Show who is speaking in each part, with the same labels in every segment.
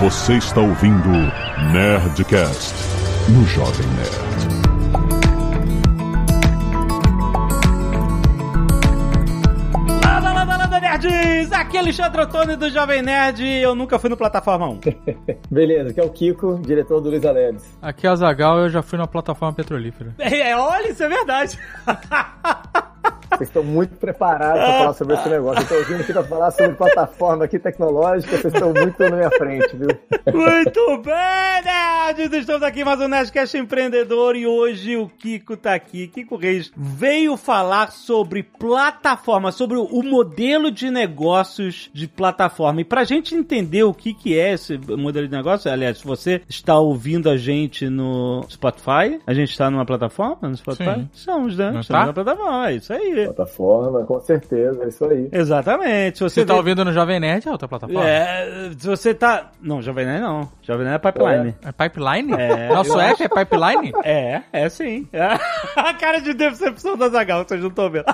Speaker 1: Você está ouvindo Nerdcast no Jovem Nerd.
Speaker 2: Landa, landa, landa, nerds! Aqui é Alexandre Ottoni do Jovem Nerd e eu nunca fui no Plataforma 1.
Speaker 3: Beleza, aqui é o Kiko, diretor do Luiz Aleves.
Speaker 4: Aqui é o Zagal eu já fui na plataforma petrolífera.
Speaker 2: É, olha, isso é verdade.
Speaker 3: Vocês estão muito preparados para falar sobre esse negócio. Eu tô ouvindo aqui para falar sobre plataforma aqui tecnológica, vocês estão muito na minha frente, viu?
Speaker 2: Muito bem, nerds! Estamos aqui mais um Nerdcast Empreendedor e hoje o Kiko tá aqui. Kiko Reis veio falar sobre plataforma, sobre o modelo de negócios de plataforma. E pra gente entender o que que é esse modelo de negócio, aliás, se você está ouvindo a gente no Spotify, a gente está numa plataforma no Spotify?
Speaker 4: Sim.
Speaker 2: Estamos, né?
Speaker 4: Não
Speaker 2: Estamos
Speaker 4: tá?
Speaker 2: na plataforma, é isso aí.
Speaker 3: Plataforma, com certeza, é isso aí.
Speaker 2: Exatamente. Se você
Speaker 4: Você tá
Speaker 2: vê-
Speaker 4: ouvindo no Jovem Nerd, é outra plataforma?
Speaker 2: É, se você tá. Não, Jovem Nerd não. Jovem Nerd é pipeline.
Speaker 4: É Pipeline?
Speaker 2: É,
Speaker 4: Nosso app é Pipeline?
Speaker 2: É, é sim. A cara de decepção da Zagal, vocês não estão vendo.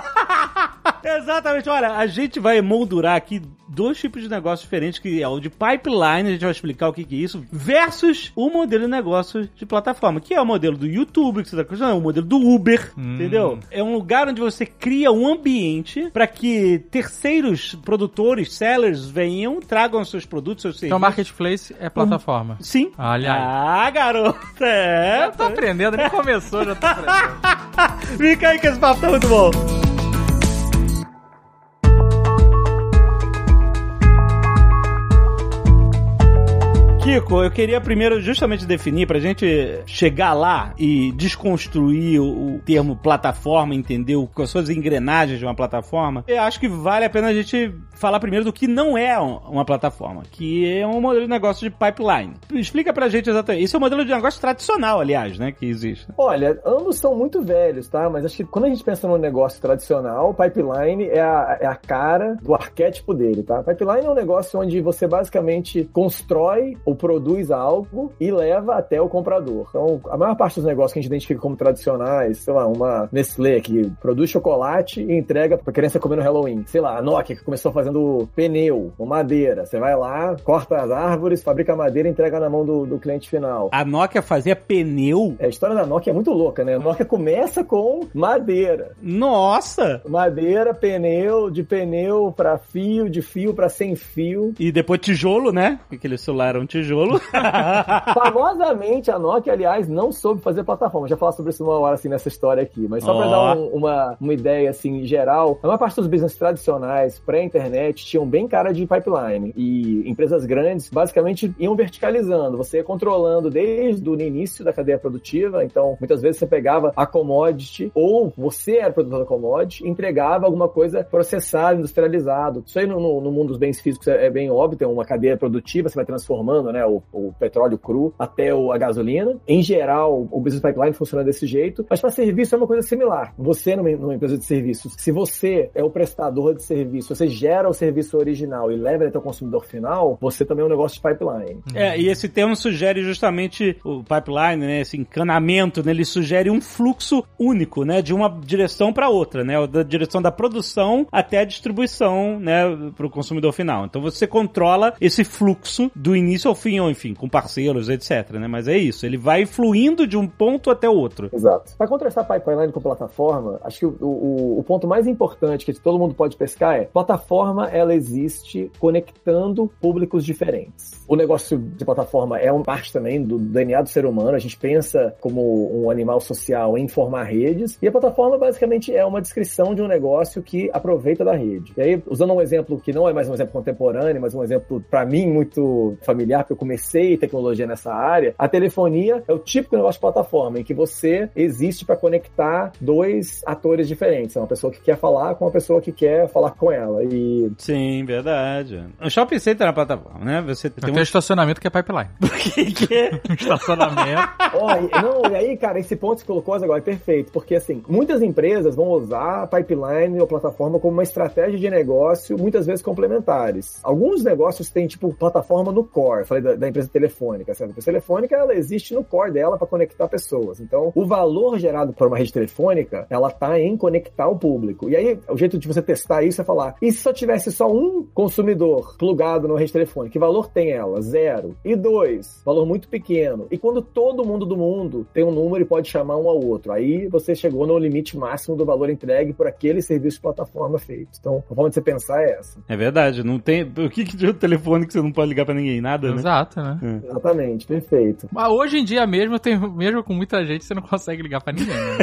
Speaker 2: Exatamente, olha, a gente vai moldurar aqui dois tipos de negócios diferentes, que é o de pipeline, a gente vai explicar o que, que é isso, versus o modelo de negócio de plataforma, que é o modelo do YouTube, que você tá acostumado, é o modelo do Uber, entendeu? É um lugar onde você cria um ambiente para que terceiros produtores, sellers, venham, tragam seus produtos, seus
Speaker 4: Então,
Speaker 2: serviços.
Speaker 4: Marketplace é plataforma.
Speaker 2: Sim.
Speaker 4: Olha aí.
Speaker 2: Ah, garoto. É.
Speaker 4: Já tô aprendendo, nem começou, já tô aprendendo.
Speaker 2: Fica aí que esse papo tá muito bom. Kiko, eu queria primeiro justamente definir pra gente chegar lá e desconstruir o, termo plataforma, entender o- quais são as engrenagens de uma plataforma. Eu acho que vale a pena a gente falar primeiro do que não é um- uma plataforma, que é um modelo de negócio de pipeline. Explica pra gente exatamente. Esse é o modelo de negócio tradicional, aliás, né, que existe.
Speaker 3: Olha, ambos são muito velhos, tá? Mas acho que quando a gente pensa num negócio tradicional, pipeline é a, é a cara do arquétipo dele, tá? Pipeline é um negócio onde você basicamente constrói ou produz algo e leva até o comprador. Então, a maior parte dos negócios que a gente identifica como tradicionais, sei lá, uma Nestlé que produz chocolate e entrega pra criança comer no Halloween. Sei lá, a Nokia que começou fazendo pneu ou madeira. Você vai lá, corta as árvores, fabrica madeira e entrega na mão do, do cliente final.
Speaker 2: A Nokia fazia pneu?
Speaker 3: É, A história da Nokia é muito louca, né? A Nokia começa com madeira.
Speaker 2: Nossa!
Speaker 3: Madeira, pneu, de pneu pra fio, de fio pra sem fio.
Speaker 2: E depois tijolo, né? Aquele celular era um tijolo.
Speaker 3: Famosamente, a Nokia, aliás, não soube fazer plataforma. Já falar sobre isso uma hora, assim, nessa história aqui. Mas só pra
Speaker 2: Ó.
Speaker 3: dar um- uma, uma ideia, assim, geral, a maior parte dos business tradicionais, pré-internet, tinham bem cara de pipeline. E empresas grandes, basicamente, iam verticalizando. Você ia controlando desde o início da cadeia produtiva. Então, muitas vezes você pegava a commodity, ou você era produtor da commodity, e entregava alguma coisa processada, industrializado. Isso aí no, no- no mundo dos bens físicos é, é bem óbvio, tem uma cadeia produtiva, você vai transformando, né, o, o petróleo cru até o- a gasolina. Em geral, o business pipeline funciona desse jeito, mas para serviço é uma coisa similar. Você, numa, numa empresa de serviços, se você é o prestador de serviço, você gera o serviço original e leva ele até o consumidor final, você também é um negócio de pipeline.
Speaker 2: É, e esse termo sugere justamente o pipeline, né? Esse encanamento, né? Ele sugere um fluxo único, né? De uma direção para outra, né? Da direção da produção até a distribuição, né? Para o consumidor final. Então você controla esse fluxo do início ao fim, ou enfim, com parceiros, etc, né? Mas é isso, ele vai fluindo de um ponto até o outro.
Speaker 3: Exato. Para contrastar pipeline com plataforma, acho que o, o, o ponto mais importante que todo mundo pode pescar é plataforma ela existe conectando públicos diferentes. O negócio de plataforma é uma parte também do DNA do ser humano. A gente pensa como um animal social em formar redes e a plataforma basicamente é uma descrição de um negócio que aproveita da rede. E aí, usando um exemplo que não é mais um exemplo contemporâneo, mas um exemplo para mim muito familiar, porque eu comecei tecnologia nessa área, a telefonia é o típico negócio de plataforma em que você existe para conectar dois atores diferentes, é uma pessoa que quer falar com uma pessoa que quer falar com ela. E
Speaker 2: Sim, verdade. O shopping center na plataforma, né? Você tem
Speaker 4: Tem
Speaker 2: um...
Speaker 4: um estacionamento que é pipeline.
Speaker 2: que, que é?
Speaker 4: estacionamento.
Speaker 3: E- não, e aí, cara, esse ponto que você colocou agora é perfeito, porque assim, muitas empresas vão usar a pipeline ou plataforma como uma estratégia de negócio, muitas vezes complementares. Alguns negócios têm, tipo, plataforma no core. falei da, da empresa telefônica, certo? A empresa telefônica, ela existe no core dela para conectar pessoas. Então, o valor gerado por uma rede telefônica, ela tá em conectar o público. E aí, o jeito de você testar isso é falar, e se só tivesse só um consumidor plugado na rede telefônica, que valor tem ela? Zero. E dois, valor muito pequeno. E quando todo mundo do mundo tem um número e pode chamar um ao outro, aí você chegou no limite máximo do valor entregue por aquele serviço de plataforma feito. Então, a forma de você pensar é essa.
Speaker 2: É verdade, não tem. O que, que de outro telefone que você não pode ligar pra ninguém? Nada, né?
Speaker 5: Exato, né?
Speaker 3: Exatamente, perfeito.
Speaker 5: Mas hoje em dia mesmo, tem, mesmo com muita gente, você não consegue ligar pra ninguém, né?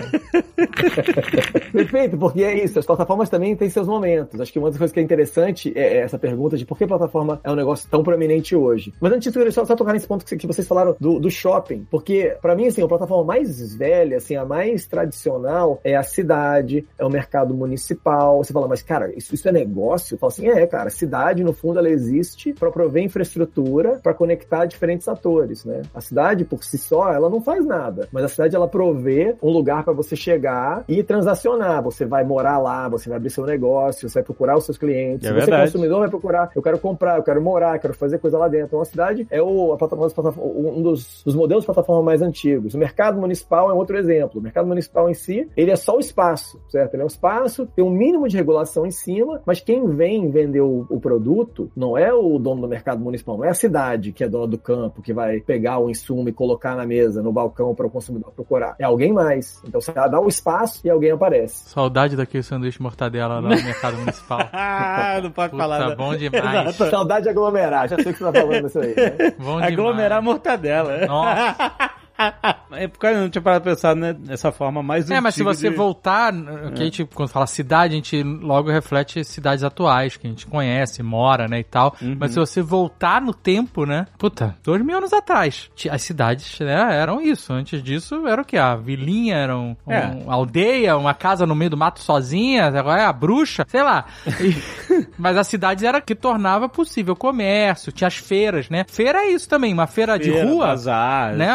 Speaker 3: Perfeito, porque é isso. As plataformas também têm seus momentos. Acho que uma das coisas que é interessante é essa pergunta de por que a plataforma é um negócio tão proeminente hoje. Mas antes disso, eu queria só, só tocar nesse ponto que, que vocês falaram do, do shopping. Porque, para mim, assim, a plataforma mais velha, assim, a mais tradicional é a cidade, é o mercado municipal. Você fala, mas, cara, isso, isso é negócio? Eu falo assim, é, cara, a cidade, no fundo, ela existe para prover infraestrutura para conectar diferentes atores, né? A cidade, por si só, ela não faz nada. Mas a cidade, ela provê um lugar para você chegar e transacionar. Você vai morar lá, você vai abrir seu negócio, você vai procurar os seus clientes.
Speaker 2: É
Speaker 3: você
Speaker 2: verdade.
Speaker 3: consumidor vai procurar, eu quero comprar, eu quero morar, eu quero fazer coisa lá dentro. Então a cidade é o, a plataforma, um dos, dos modelos de plataforma mais antigos. O mercado municipal é outro exemplo. O mercado municipal em si, ele é só o espaço, certo? Ele é um espaço, tem um mínimo de regulação em cima, mas quem vem vender o, o produto não é o dono do mercado municipal, não é a cidade que é dona do campo, que vai pegar o insumo e colocar na mesa, no balcão para o consumidor procurar. É alguém mais. Então você dá o espaço e alguém aparece.
Speaker 5: Saudade daquele sanduíche mortadela lá no mercado municipal.
Speaker 2: Ah, não pode falar.
Speaker 5: Puta,
Speaker 2: né?
Speaker 5: bom demais.
Speaker 2: Exato.
Speaker 3: Saudade de aglomerar, já sei que você tá falando isso aí. Né?
Speaker 5: Bom
Speaker 2: Aglomerar
Speaker 5: demais.
Speaker 2: mortadela.
Speaker 5: Nossa.
Speaker 2: É porque eu não tinha parado pra pensar né, nessa forma mais
Speaker 5: É, mas se você
Speaker 2: de-
Speaker 5: voltar, que a gente, quando fala cidade, a gente logo reflete cidades atuais, que a gente conhece, mora, né, e tal.
Speaker 2: Uhum.
Speaker 5: Mas se você voltar no tempo, né, puta, dois mil anos atrás, as cidades, né, eram isso. Antes disso, era o que? A vilinha, era um, um-
Speaker 2: É.
Speaker 5: uma aldeia, uma casa no meio do mato sozinha, agora é a bruxa, sei lá. E- mas as cidades era que tornava possível o comércio, tinha as feiras, né. Feira é isso também, uma feira, de
Speaker 2: Feira,
Speaker 5: rua,
Speaker 2: bazar,
Speaker 5: né?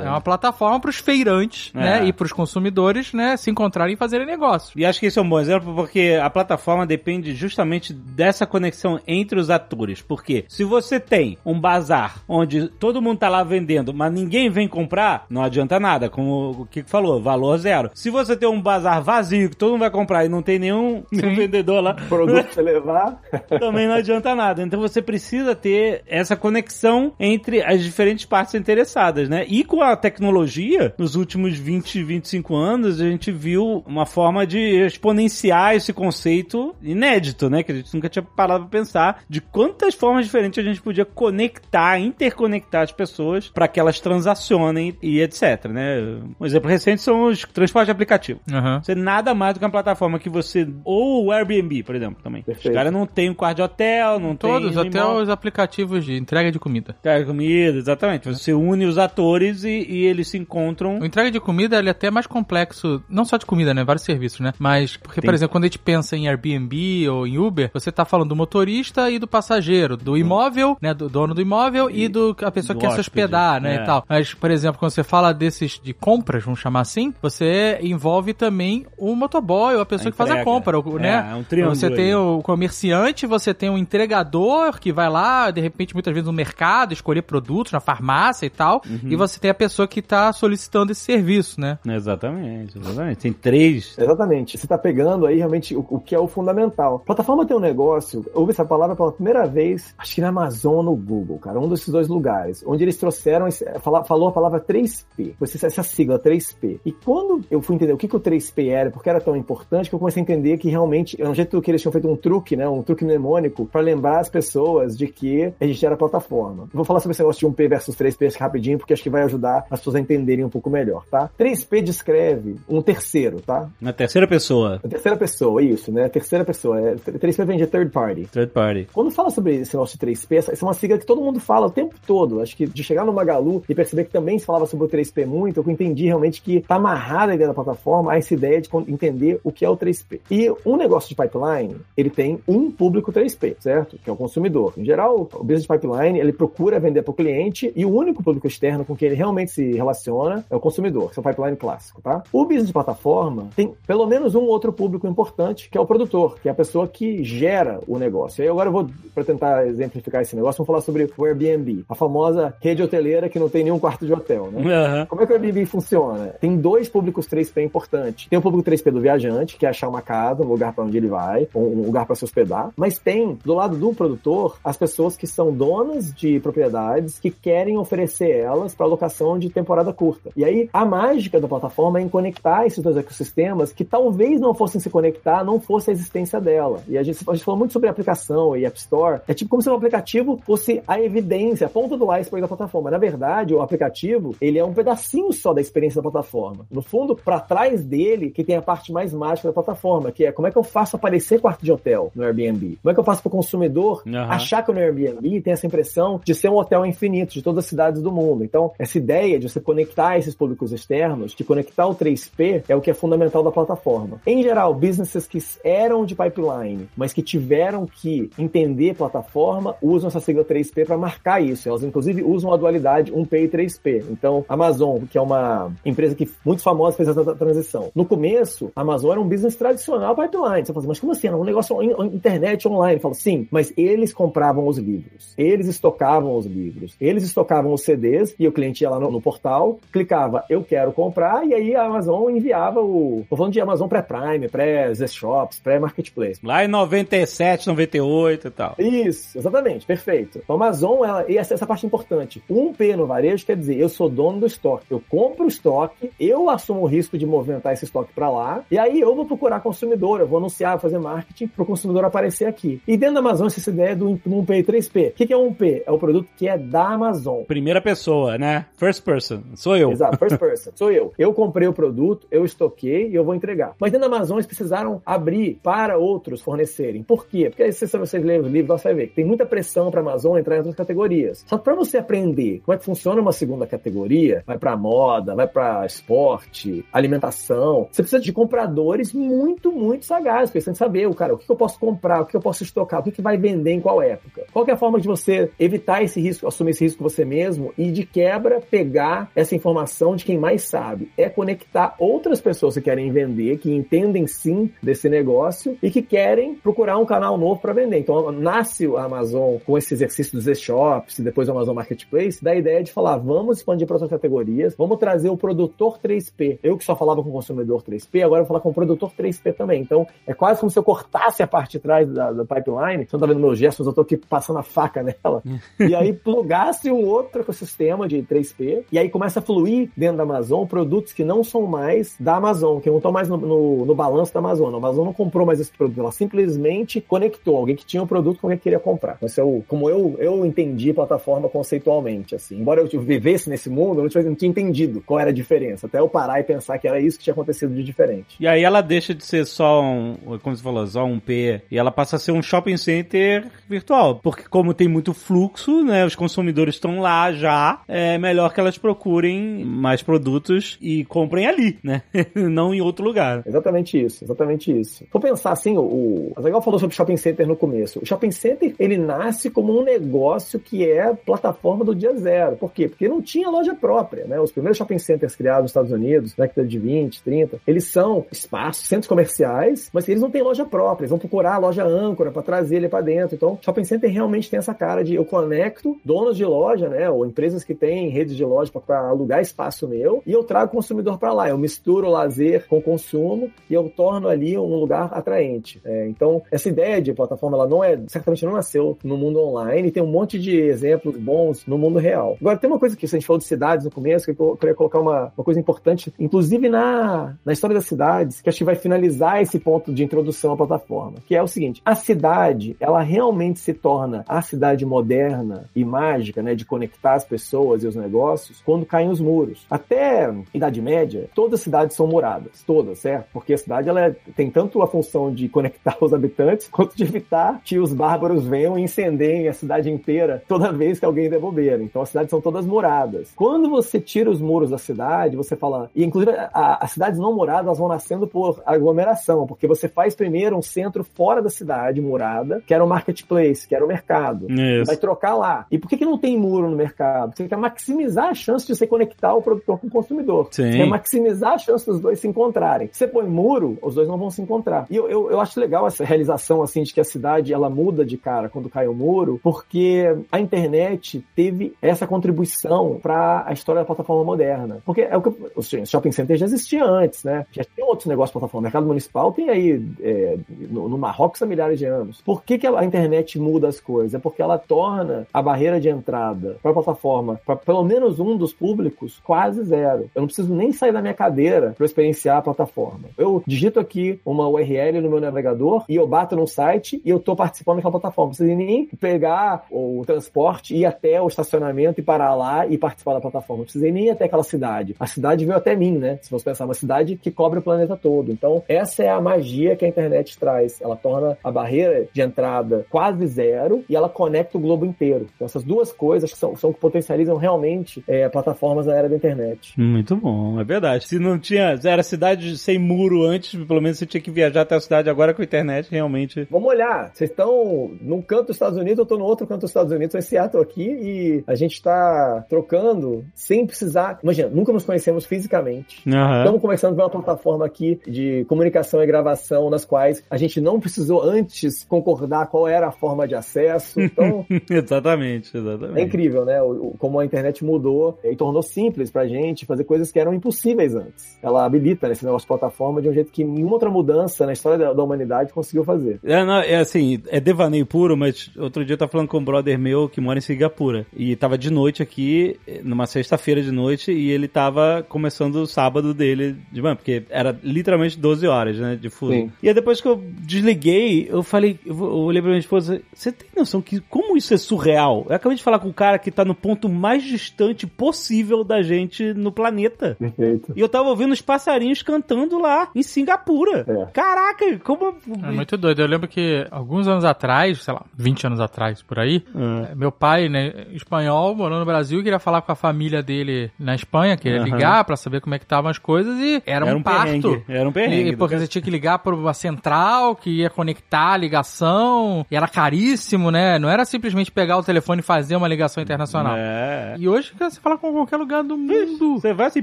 Speaker 2: Isso
Speaker 5: É, uma plataforma para os feirantes,
Speaker 2: É.
Speaker 5: né? E para os consumidores, né? Se encontrarem e fazerem negócio.
Speaker 2: E acho que esse é um bom exemplo porque a plataforma depende justamente dessa conexão entre os atores. Porque se você tem um bazar onde todo mundo tá lá vendendo, mas ninguém vem comprar, não adianta nada, como o que falou, valor zero. Se você tem um bazar vazio que todo mundo vai comprar e não tem nenhum, nenhum vendedor lá,
Speaker 3: Produto pra você levar.
Speaker 2: também não adianta nada. Então você precisa ter essa conexão entre as diferentes partes interessadas, né? E com a tecnologia, nos últimos 20, 25 anos, a gente viu uma forma de exponenciar esse conceito inédito, né? Que a gente nunca tinha parado pra pensar de quantas formas diferentes a gente podia conectar, interconectar as pessoas para que elas transacionem e etc, né? Um exemplo recente são os transportes aplicativos.
Speaker 5: Aham.
Speaker 2: Você nada mais do que uma plataforma que você. Ou o Airbnb, por exemplo, também.
Speaker 3: Perfeito.
Speaker 2: Os caras não tem um quarto de hotel, não
Speaker 5: Todos,
Speaker 2: tem.
Speaker 5: até os aplicativos de entrega de comida.
Speaker 2: Cara, comida, exatamente. Você une os atores e, e eles se encontram.
Speaker 5: O entrega de comida ele é até mais complexo, não só de comida, né? Vários serviços, né? Mas, porque,
Speaker 2: Tem.
Speaker 5: por exemplo, quando a gente pensa em Airbnb ou em Uber, você tá falando do motorista e do passageiro, do imóvel, né? Do dono do imóvel e, do a pessoa
Speaker 2: do
Speaker 5: que quer se
Speaker 2: hóspede,
Speaker 5: hospedar, né?
Speaker 2: é.
Speaker 5: E tal. Mas, por exemplo, quando você fala desses de compras, vamos chamar assim, você envolve também o motoboy, ou a pessoa
Speaker 2: A
Speaker 5: que faz a compra, o-
Speaker 2: É,
Speaker 5: né?
Speaker 2: é um triângulo
Speaker 5: Você tem
Speaker 2: aí.
Speaker 5: o comerciante, você tem o entregador que vai lá, de repente, muitas vezes no mercado, escolher produtos na farmácia e tal,
Speaker 2: Uhum.
Speaker 5: e você tem a pessoa que tá solicitando esse serviço, né?
Speaker 2: Exatamente, exatamente. Tem três.
Speaker 3: Exatamente. Você tá pegando aí realmente o, o que é o fundamental. Plataforma tem um negócio, eu ouvi essa palavra pela primeira vez, acho que na Amazon ou no Google, cara, um desses dois lugares, onde eles trouxeram, esse- fala- falou a palavra 3P, essa, essa sigla 3P. E quando eu fui entender o que, que o 3P era, porque era tão importante, que eu comecei a entender que realmente, é um jeito que eles tinham feito um truque, né, um truque mnemônico, para lembrar as pessoas de que a gente era plataforma. Eu vou falar sobre esse negócio de 1P versus 3P rapidinho, porque acho que vai ajudar as pessoas a entenderem um pouco melhor, tá? 3P descreve um terceiro, tá?
Speaker 2: Na terceira pessoa.
Speaker 3: A terceira pessoa, isso, né? Terceira pessoa. É, 3P vem de third party.
Speaker 2: Third party.
Speaker 3: Quando fala sobre esse negócio de 3P, essa essa é uma sigla que todo mundo fala o tempo todo. Acho que de chegar no Magalu e perceber que também se falava sobre o 3P muito, eu entendi realmente que tá amarrada a ideia da plataforma a essa ideia de entender o que é o 3P. E um negócio de pipeline, ele tem um público 3P, certo? Que é o consumidor. Em geral, o business pipeline, ele procura vender para o cliente e o único público externo com quem ele realmente se transaciona é o consumidor, seu pipeline clássico, tá? O business de plataforma tem pelo menos um outro público importante, que é o produtor, que é a pessoa que gera o negócio. E aí agora eu vou, para tentar exemplificar esse negócio, vamos falar sobre o Airbnb, a famosa rede hoteleira que não tem nenhum quarto de hotel, né?
Speaker 2: Aham.
Speaker 3: Como é que o Airbnb funciona? Tem dois públicos 3P importantes. Tem o público 3P do viajante, que é achar uma casa, um lugar para onde ele vai, um um lugar para se hospedar. Mas tem, do lado do produtor, as pessoas que são donas de propriedades que querem oferecer elas para locação de temporada curta. E aí, a mágica da plataforma é em conectar esses dois ecossistemas que talvez não fossem se conectar, não fosse a existência dela. E a gente, a gente falou muito sobre aplicação e App Store. É tipo como se o aplicativo fosse a evidência, a ponta do iceberg da plataforma. Na verdade, o aplicativo, ele é um pedacinho só da experiência da plataforma. No fundo, para trás dele, que tem a parte mais mágica da plataforma, que é como é que eu faço aparecer quarto de hotel no Airbnb? Como é que eu faço para o consumidor
Speaker 2: Aham.
Speaker 3: achar que no Airbnb tem essa impressão de ser um hotel infinito de todas as cidades do mundo? Então, essa ideia de você conectar esses públicos externos, de conectar o 3P, é o que é fundamental da plataforma. Em geral, businesses que eram de pipeline, mas que tiveram que entender plataforma, usam essa sigla 3P para marcar isso. Elas, inclusive, usam a dualidade 1P e 3P. Então, Amazon, que é uma empresa que muito famosa fez essa tra- transição. No começo, a Amazon era um business tradicional pipeline. Você fala assim, mas como assim? Era um negócio internet online. Eu falo, sim, mas eles compravam os livros. Eles estocavam os livros. Eles estocavam os CDs e o cliente ia lá no, no portal, clicava, eu quero comprar, e aí a Amazon enviava o. Tô falando de Amazon pré-Prime, pré-Z-Shops, pré-Marketplace.
Speaker 2: Lá em 97, 98 e tal.
Speaker 3: Isso, exatamente, perfeito. Então, a Amazon, ela, e essa, essa parte é importante. Um P no varejo quer dizer, eu sou dono do estoque. Eu compro o estoque, eu assumo o risco de movimentar esse estoque para lá, e aí eu vou procurar consumidor, eu vou anunciar, fazer marketing para o consumidor aparecer aqui. E dentro da Amazon, essa ideia do 1P e 3P. O que que é 1P? É o produto que é da Amazon.
Speaker 2: Primeira pessoa, né? First person. Sou eu.
Speaker 3: Exato, first person. Sou eu. Eu comprei o produto, eu estoquei e eu vou entregar. Mas dentro da Amazon eles precisaram abrir para outros fornecerem. Por quê? Porque aí, se vocês lerem os livros, você vai ver que tem muita pressão para a Amazon entrar em outras categorias. Só que para você aprender como é que funciona uma segunda categoria, vai para moda, vai para esporte, alimentação, você precisa de compradores muito, muito sagazes, pensando em saber, o cara, o que eu posso comprar, o que eu posso estocar, o que vai vender em qual época. Qual é a forma de você evitar esse risco, assumir esse risco você mesmo e de quebra pegar essa informação de quem mais sabe? É conectar outras pessoas que querem vender, que entendem sim desse negócio e que querem procurar um canal novo para vender. Então nasce a Amazon com esse exercício dos e-shops e depois o Amazon Marketplace, da ideia de falar, vamos expandir para outras categorias, vamos trazer o produtor 3P. Eu que só falava com o consumidor 3P, agora eu vou falar com o produtor 3P também. Então é quase como se eu cortasse a parte de trás da, da pipeline. Você não tá vendo meus gestos, eu tô aqui passando a faca nela. e aí plugasse um outro ecossistema de 3P e aí começa a fluir dentro da Amazon produtos que não são mais da Amazon, que não estão mais no, no, no balanço da Amazon. A Amazon não comprou mais esse produto, ela simplesmente conectou alguém que tinha o produto com alguém que queria comprar. Esse é o, como eu, eu entendi plataforma conceitualmente, assim. Embora eu vivesse nesse mundo, eu não, tivesse, não tinha entendido qual era a diferença. Até eu parar e pensar que era isso que tinha acontecido de diferente.
Speaker 2: E aí ela deixa de ser só um, como você falou, só um P, e ela passa a ser um shopping center virtual. Porque como tem muito fluxo, né, os consumidores estão lá já, é melhor que elas procurem mais produtos e comprem ali, né? Não em outro lugar.
Speaker 3: Exatamente isso, exatamente isso. Vou pensar assim, o, o Azaghal falou sobre shopping center no começo. O shopping center, ele nasce como um negócio que é plataforma do dia zero. Por quê? Porque não tinha loja própria, né? Os primeiros shopping centers criados nos Estados Unidos, na década de 20, 30, eles são espaços, centros comerciais, mas eles não têm loja própria. Eles vão procurar a loja âncora para trazer ele para dentro. Então, shopping center realmente tem essa cara de eu conecto donos de loja, né? Ou empresas que têm redes de loja para alugar espaço meu e eu trago o consumidor para lá. Eu misturo lazer com consumo e eu torno ali um lugar atraente. É, então, essa ideia de plataforma, ela não é, certamente não nasceu no mundo online e tem um monte de exemplos bons no mundo real. Agora, tem uma coisa que a gente falou de cidades no começo, que eu queria colocar uma, uma coisa importante, inclusive na, na história das cidades, que acho que vai finalizar esse ponto de introdução à plataforma, que é o seguinte, a cidade, ela realmente se torna a cidade moderna e mágica, né, de conectar as pessoas e os negócios, quando caem os muros. Até Idade Média, todas as cidades são muradas, todas, certo? Porque a cidade, ela é- tem tanto a função de conectar os habitantes, quanto de evitar que os bárbaros venham e incendiem a cidade inteira toda vez que alguém der bobeira. Então as cidades são todas muradas. Quando você tira os muros da cidade, você fala. E inclusive a- as cidades não muradas elas vão nascendo por aglomeração, porque você faz primeiro um centro fora da cidade, murada, que era o marketplace, que era o mercado.
Speaker 2: Isso.
Speaker 3: Vai trocar lá. E por que, que não tem muro no mercado? Você quer maximizar a chance de você conectar o produtor com o consumidor.
Speaker 2: Sim.
Speaker 3: Você quer maximizar a chance dos dois se encontrarem. Se você põe muro, os dois não vão se encontrar. E eu, eu, eu acho legal essa realização, assim, de que a cidade, ela muda de cara quando cai o muro, porque a internet teve essa contribuição para a história da plataforma moderna. Porque é o que os shopping centers já existiam antes, né? Já tem outros negócios de plataforma. O mercado municipal tem aí é, no, no Marrocos há milhares de anos. Por que, que a internet muda as coisas? É porque ela torna a barreira de entrada para a plataforma, para pelo menos um dos públicos, quase zero. Eu não preciso nem sair da minha cadeira para experienciar a plataforma. Eu digito aqui uma URL no meu navegador e eu bato no site e eu estou participando daquela plataforma. Não preciso nem pegar o transporte, ir até o estacionamento e parar lá e participar da plataforma. Não precisei nem ir até aquela cidade. A cidade veio até mim, né? Se você pensar, uma cidade que cobre o planeta todo. Então, essa é a magia que a internet traz. Ela torna a barreira de entrada quase zero e ela conecta o globo inteiro. Então, essas duas coisas são, são que potencializam realmente é, plataformas na era da internet.
Speaker 2: Muito bom, é verdade. Se não tinha, era cidade sem muro antes, pelo menos você tinha que viajar até a cidade agora com a internet, realmente.
Speaker 3: Vamos olhar, vocês estão num canto dos Estados Unidos, eu estou no outro canto dos Estados Unidos, eu em Seattle aqui, e a gente está trocando sem precisar. Imagina, nunca nos conhecemos fisicamente.
Speaker 2: Aham.
Speaker 3: Estamos conversando por uma plataforma aqui de comunicação e gravação, nas quais a gente não precisou antes concordar qual era a forma de acesso. Então,
Speaker 2: exatamente,
Speaker 3: é
Speaker 2: exatamente.
Speaker 3: incrível, né? O- como a internet mudou e tornou simples pra gente fazer coisas que eram impossíveis antes. Ela habilita né, esse negócio de plataforma de um jeito que nenhuma outra mudança na história da, da humanidade conseguiu fazer.
Speaker 2: É, não, é assim, é devaneio puro, mas outro dia eu tava falando com um brother meu que mora em Singapura. E tava de noite aqui, numa sexta-feira de noite, e ele tava começando o sábado dele de manhã, porque era literalmente 12 horas, né, de fuso.
Speaker 3: Sim.
Speaker 2: E aí depois que eu desliguei, eu falei, eu olhei pra minha esposa, você tem noção que como isso é surreal? Eu acabei de falar com um cara que tá no ponto mais distante possível da gente no planeta.
Speaker 3: Perfeito.
Speaker 2: E eu tava ouvindo os passarinhos cantando lá, em Singapura.
Speaker 3: É.
Speaker 2: Caraca, como...
Speaker 5: É muito doido. Eu lembro que alguns anos atrás, sei lá, 20 anos atrás, por aí,
Speaker 2: Ah.
Speaker 5: eh, meu pai, né, espanhol, morando no Brasil, queria falar com a família dele na Espanha, queria
Speaker 2: Aham.
Speaker 5: ligar pra saber como é que estavam as coisas e era,
Speaker 2: Era
Speaker 5: um,
Speaker 2: um
Speaker 5: parto.
Speaker 2: perrengue, era um perrengue
Speaker 5: E, porque
Speaker 2: cara.
Speaker 5: você tinha que ligar pra uma central que ia conectar a ligação, e era caríssimo, né? Não era simplesmente pegar o telefone e fazer uma ligação internacional.
Speaker 2: É.
Speaker 5: E hoje você fala com qualquer lugar do mundo.
Speaker 2: Você vai assim,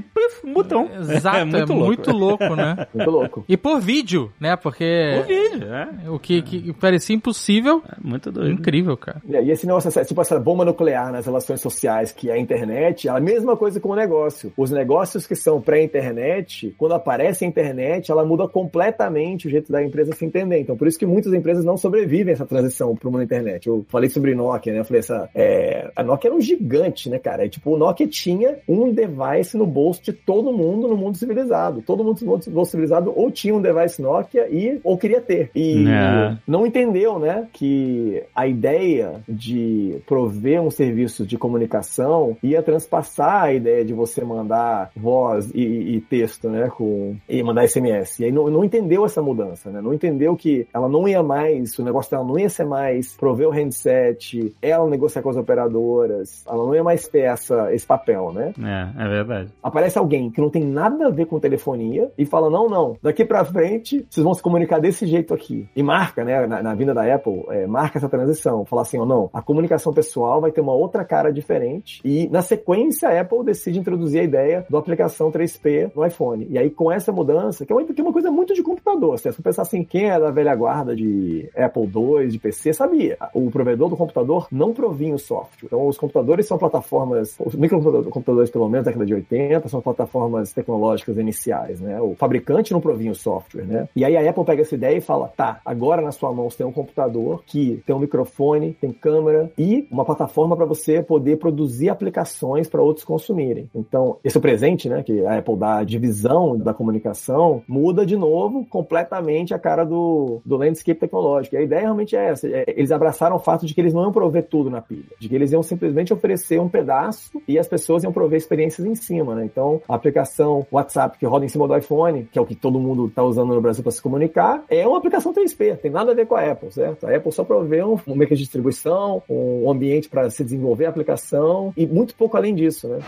Speaker 2: puf, um botão.
Speaker 5: Exato, é muito,
Speaker 2: muito louco.
Speaker 5: louco, né?
Speaker 3: Muito louco.
Speaker 5: E por vídeo, né? Porque
Speaker 2: O vídeo, é.
Speaker 5: o que, que parecia impossível,
Speaker 2: É Muito doido.
Speaker 5: incrível, cara.
Speaker 3: E esse negócio, essa- tipo essa bomba nuclear nas relações sociais, que é a internet, é a mesma coisa com o negócio. Os negócios que são pré-internet, quando aparece a internet, ela muda completamente o jeito da empresa se entender. Então, por isso que muitas empresas não sobrevivem a essa transição para o mundo da internet. Eu falei sobre Nokia, né? Eu falei essa, é, a Nokia era um gigante, né, cara? E, tipo, o Nokia tinha um device no bolso de todo mundo no mundo civilizado. Todo mundo no mundo civilizado ou tinha um device Nokia e ou queria ter. E
Speaker 2: É.
Speaker 3: não entendeu, né, que a ideia de prover um serviço de comunicação ia transpassar a ideia de você mandar voz e, e texto, né, com e mandar SMS. E aí não, não entendeu essa mudança, né? Não entendeu que ela não ia mais, o negócio dela não ia ser mais prover o handset, ela negociar com as operadoras, ela não ia mais ter essa, esse papel, né?
Speaker 2: É, é verdade.
Speaker 3: aparece alguém que não tem nada a ver com telefonia e fala: não, não, daqui pra frente vocês vão se comunicar desse jeito aqui. E marca, né, na, na vinda da Apple, é, marca essa transição. Fala assim: ó, não, a comunicação pessoal vai ter uma outra cara diferente. E na sequência, a Apple decide introduzir a ideia da aplicação 3P no iPhone. E aí, com essa mudança, que é uma, que é uma coisa muito de computador, se você pensar assim, quem é da velha guarda de Apple II, de PC, sabia. O provedor do computador não provinha o software. Então, os computadores são plataformas, os microcomputadores, pelo menos, da década de 80, são plataformas tecnológicas iniciais, né? O fabricante não provinha o software, né? E aí a Apple pega essa ideia e fala, tá, agora na sua mão você tem um computador que tem um microfone, tem câmera e uma plataforma para você poder produzir aplicações para outros consumirem. Então, esse presente, né, que a Apple dá a divisão da comunicação, muda de novo completamente a cara do, do landscape tecnológico. E a ideia realmente é essa. é- eles abraçaram o fato de que eles não iam prover tudo na pilha, de que eles iam simplesmente oferecer um pedaço e as pessoas iam prover experiências em cima, né? Então, a aplicação WhatsApp que roda em cima do iPhone, que é o que todo mundo está usando no Brasil para se comunicar, é uma aplicação 3P, tem nada a ver com a Apple, certo? A Apple só provê um, um de distribuição, um ambiente para se desenvolver a aplicação e muito pouco além disso, né?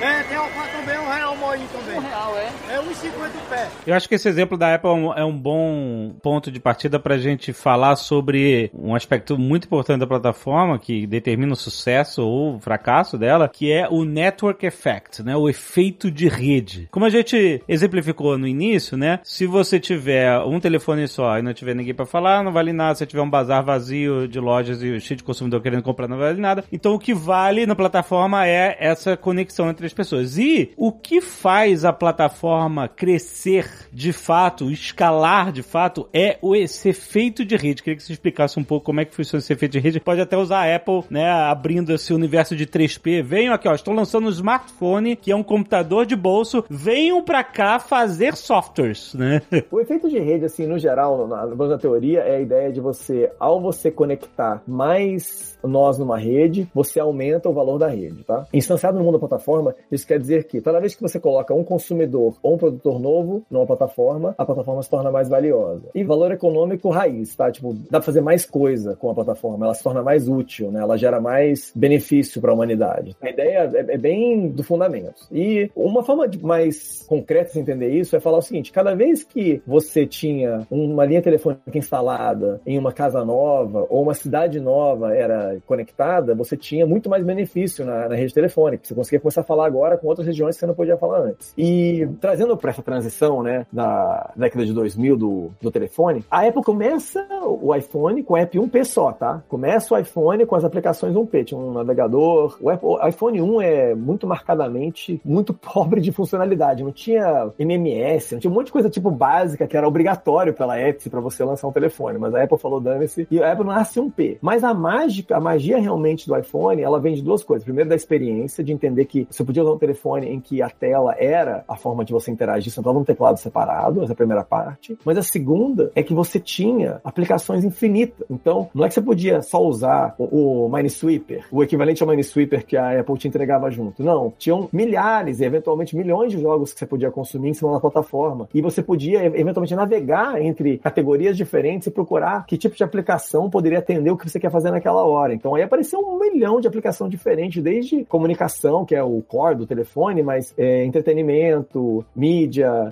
Speaker 6: É, tem alface também, um real moinho também. Um real, é? É um
Speaker 4: 150 o pé.
Speaker 2: Eu acho que esse exemplo da Apple é um, é um bom ponto de partida para a gente falar sobre um aspecto muito importante da plataforma que determina o sucesso ou o fracasso dela, que é o network effect, né? O efeito de rede. Como a gente exemplificou no início, né? Se você tiver um telefone só e não tiver ninguém para falar, não vale nada. Se tiver um bazar vazio de lojas e cheio de consumidor querendo comprar, não vale nada. Então o que vale na plataforma é essa conexão entre as pessoas. E o que faz a plataforma crescer de fato, escalar de fato, é o, esse efeito de rede. Queria que você explicasse um pouco como é que funciona esse efeito de rede. Pode até usar a Apple, né, abrindo esse universo de 3P. Venham aqui, ó, estou lançando um smartphone, que é um computador de bolso. Venham pra cá fazer softwares, né?
Speaker 3: O efeito de rede, assim, no geral, na, na teoria, é a ideia de você, ao você conectar mais nós numa rede, você aumenta o valor da rede, tá? Instanciado no mundo da plataforma, isso quer dizer que toda vez que você coloca um consumidor ou um produtor novo numa plataforma, a plataforma se torna mais valiosa. E valor econômico raiz, tá? Tipo, dá pra fazer mais coisa com a plataforma, ela se torna mais útil, né? Ela gera mais benefício para a humanidade. A ideia é, é bem do fundamento. E uma forma mais concreta de entender isso é falar o seguinte: cada vez que você tinha uma linha telefônica instalada em uma casa nova ou uma cidade nova era conectada, você tinha muito mais benefício na, na rede telefônica. Você conseguia começar a falar agora com outras regiões que você não podia falar antes. E trazendo para essa transição, né, da década de 2000 do, do telefone, a Apple começa o iPhone com o app 1P só, tá? Começa o iPhone com as aplicações 1P, tinha um navegador. O, Apple, o iPhone 1 é muito marcadamente muito pobre de funcionalidade. Não tinha MMS, não tinha um monte de coisa tipo básica que era obrigatório pela Apple para você lançar um telefone. Mas a Apple falou dane-se e a Apple nasce 1P. Mas a mágica, a magia realmente do iPhone, ela vem de duas coisas. Primeiro, da experiência, de entender que você podia usar um telefone em que a tela era a forma de você interagir, você não estava num teclado separado, essa é a primeira parte. Mas a segunda é que você tinha aplicações infinitas. Então, não é que você podia só usar o, o Minesweeper, o equivalente ao Minesweeper que a Apple te entregava junto. Não, tinham milhares e eventualmente milhões de jogos que você podia consumir em cima da plataforma. E você podia eventualmente navegar entre categorias diferentes e procurar que tipo de aplicação poderia atender o que você quer fazer naquela hora. Então aí apareceu um milhão de aplicação diferentes, desde comunicação, que é o core do telefone, mas é, entretenimento, mídia,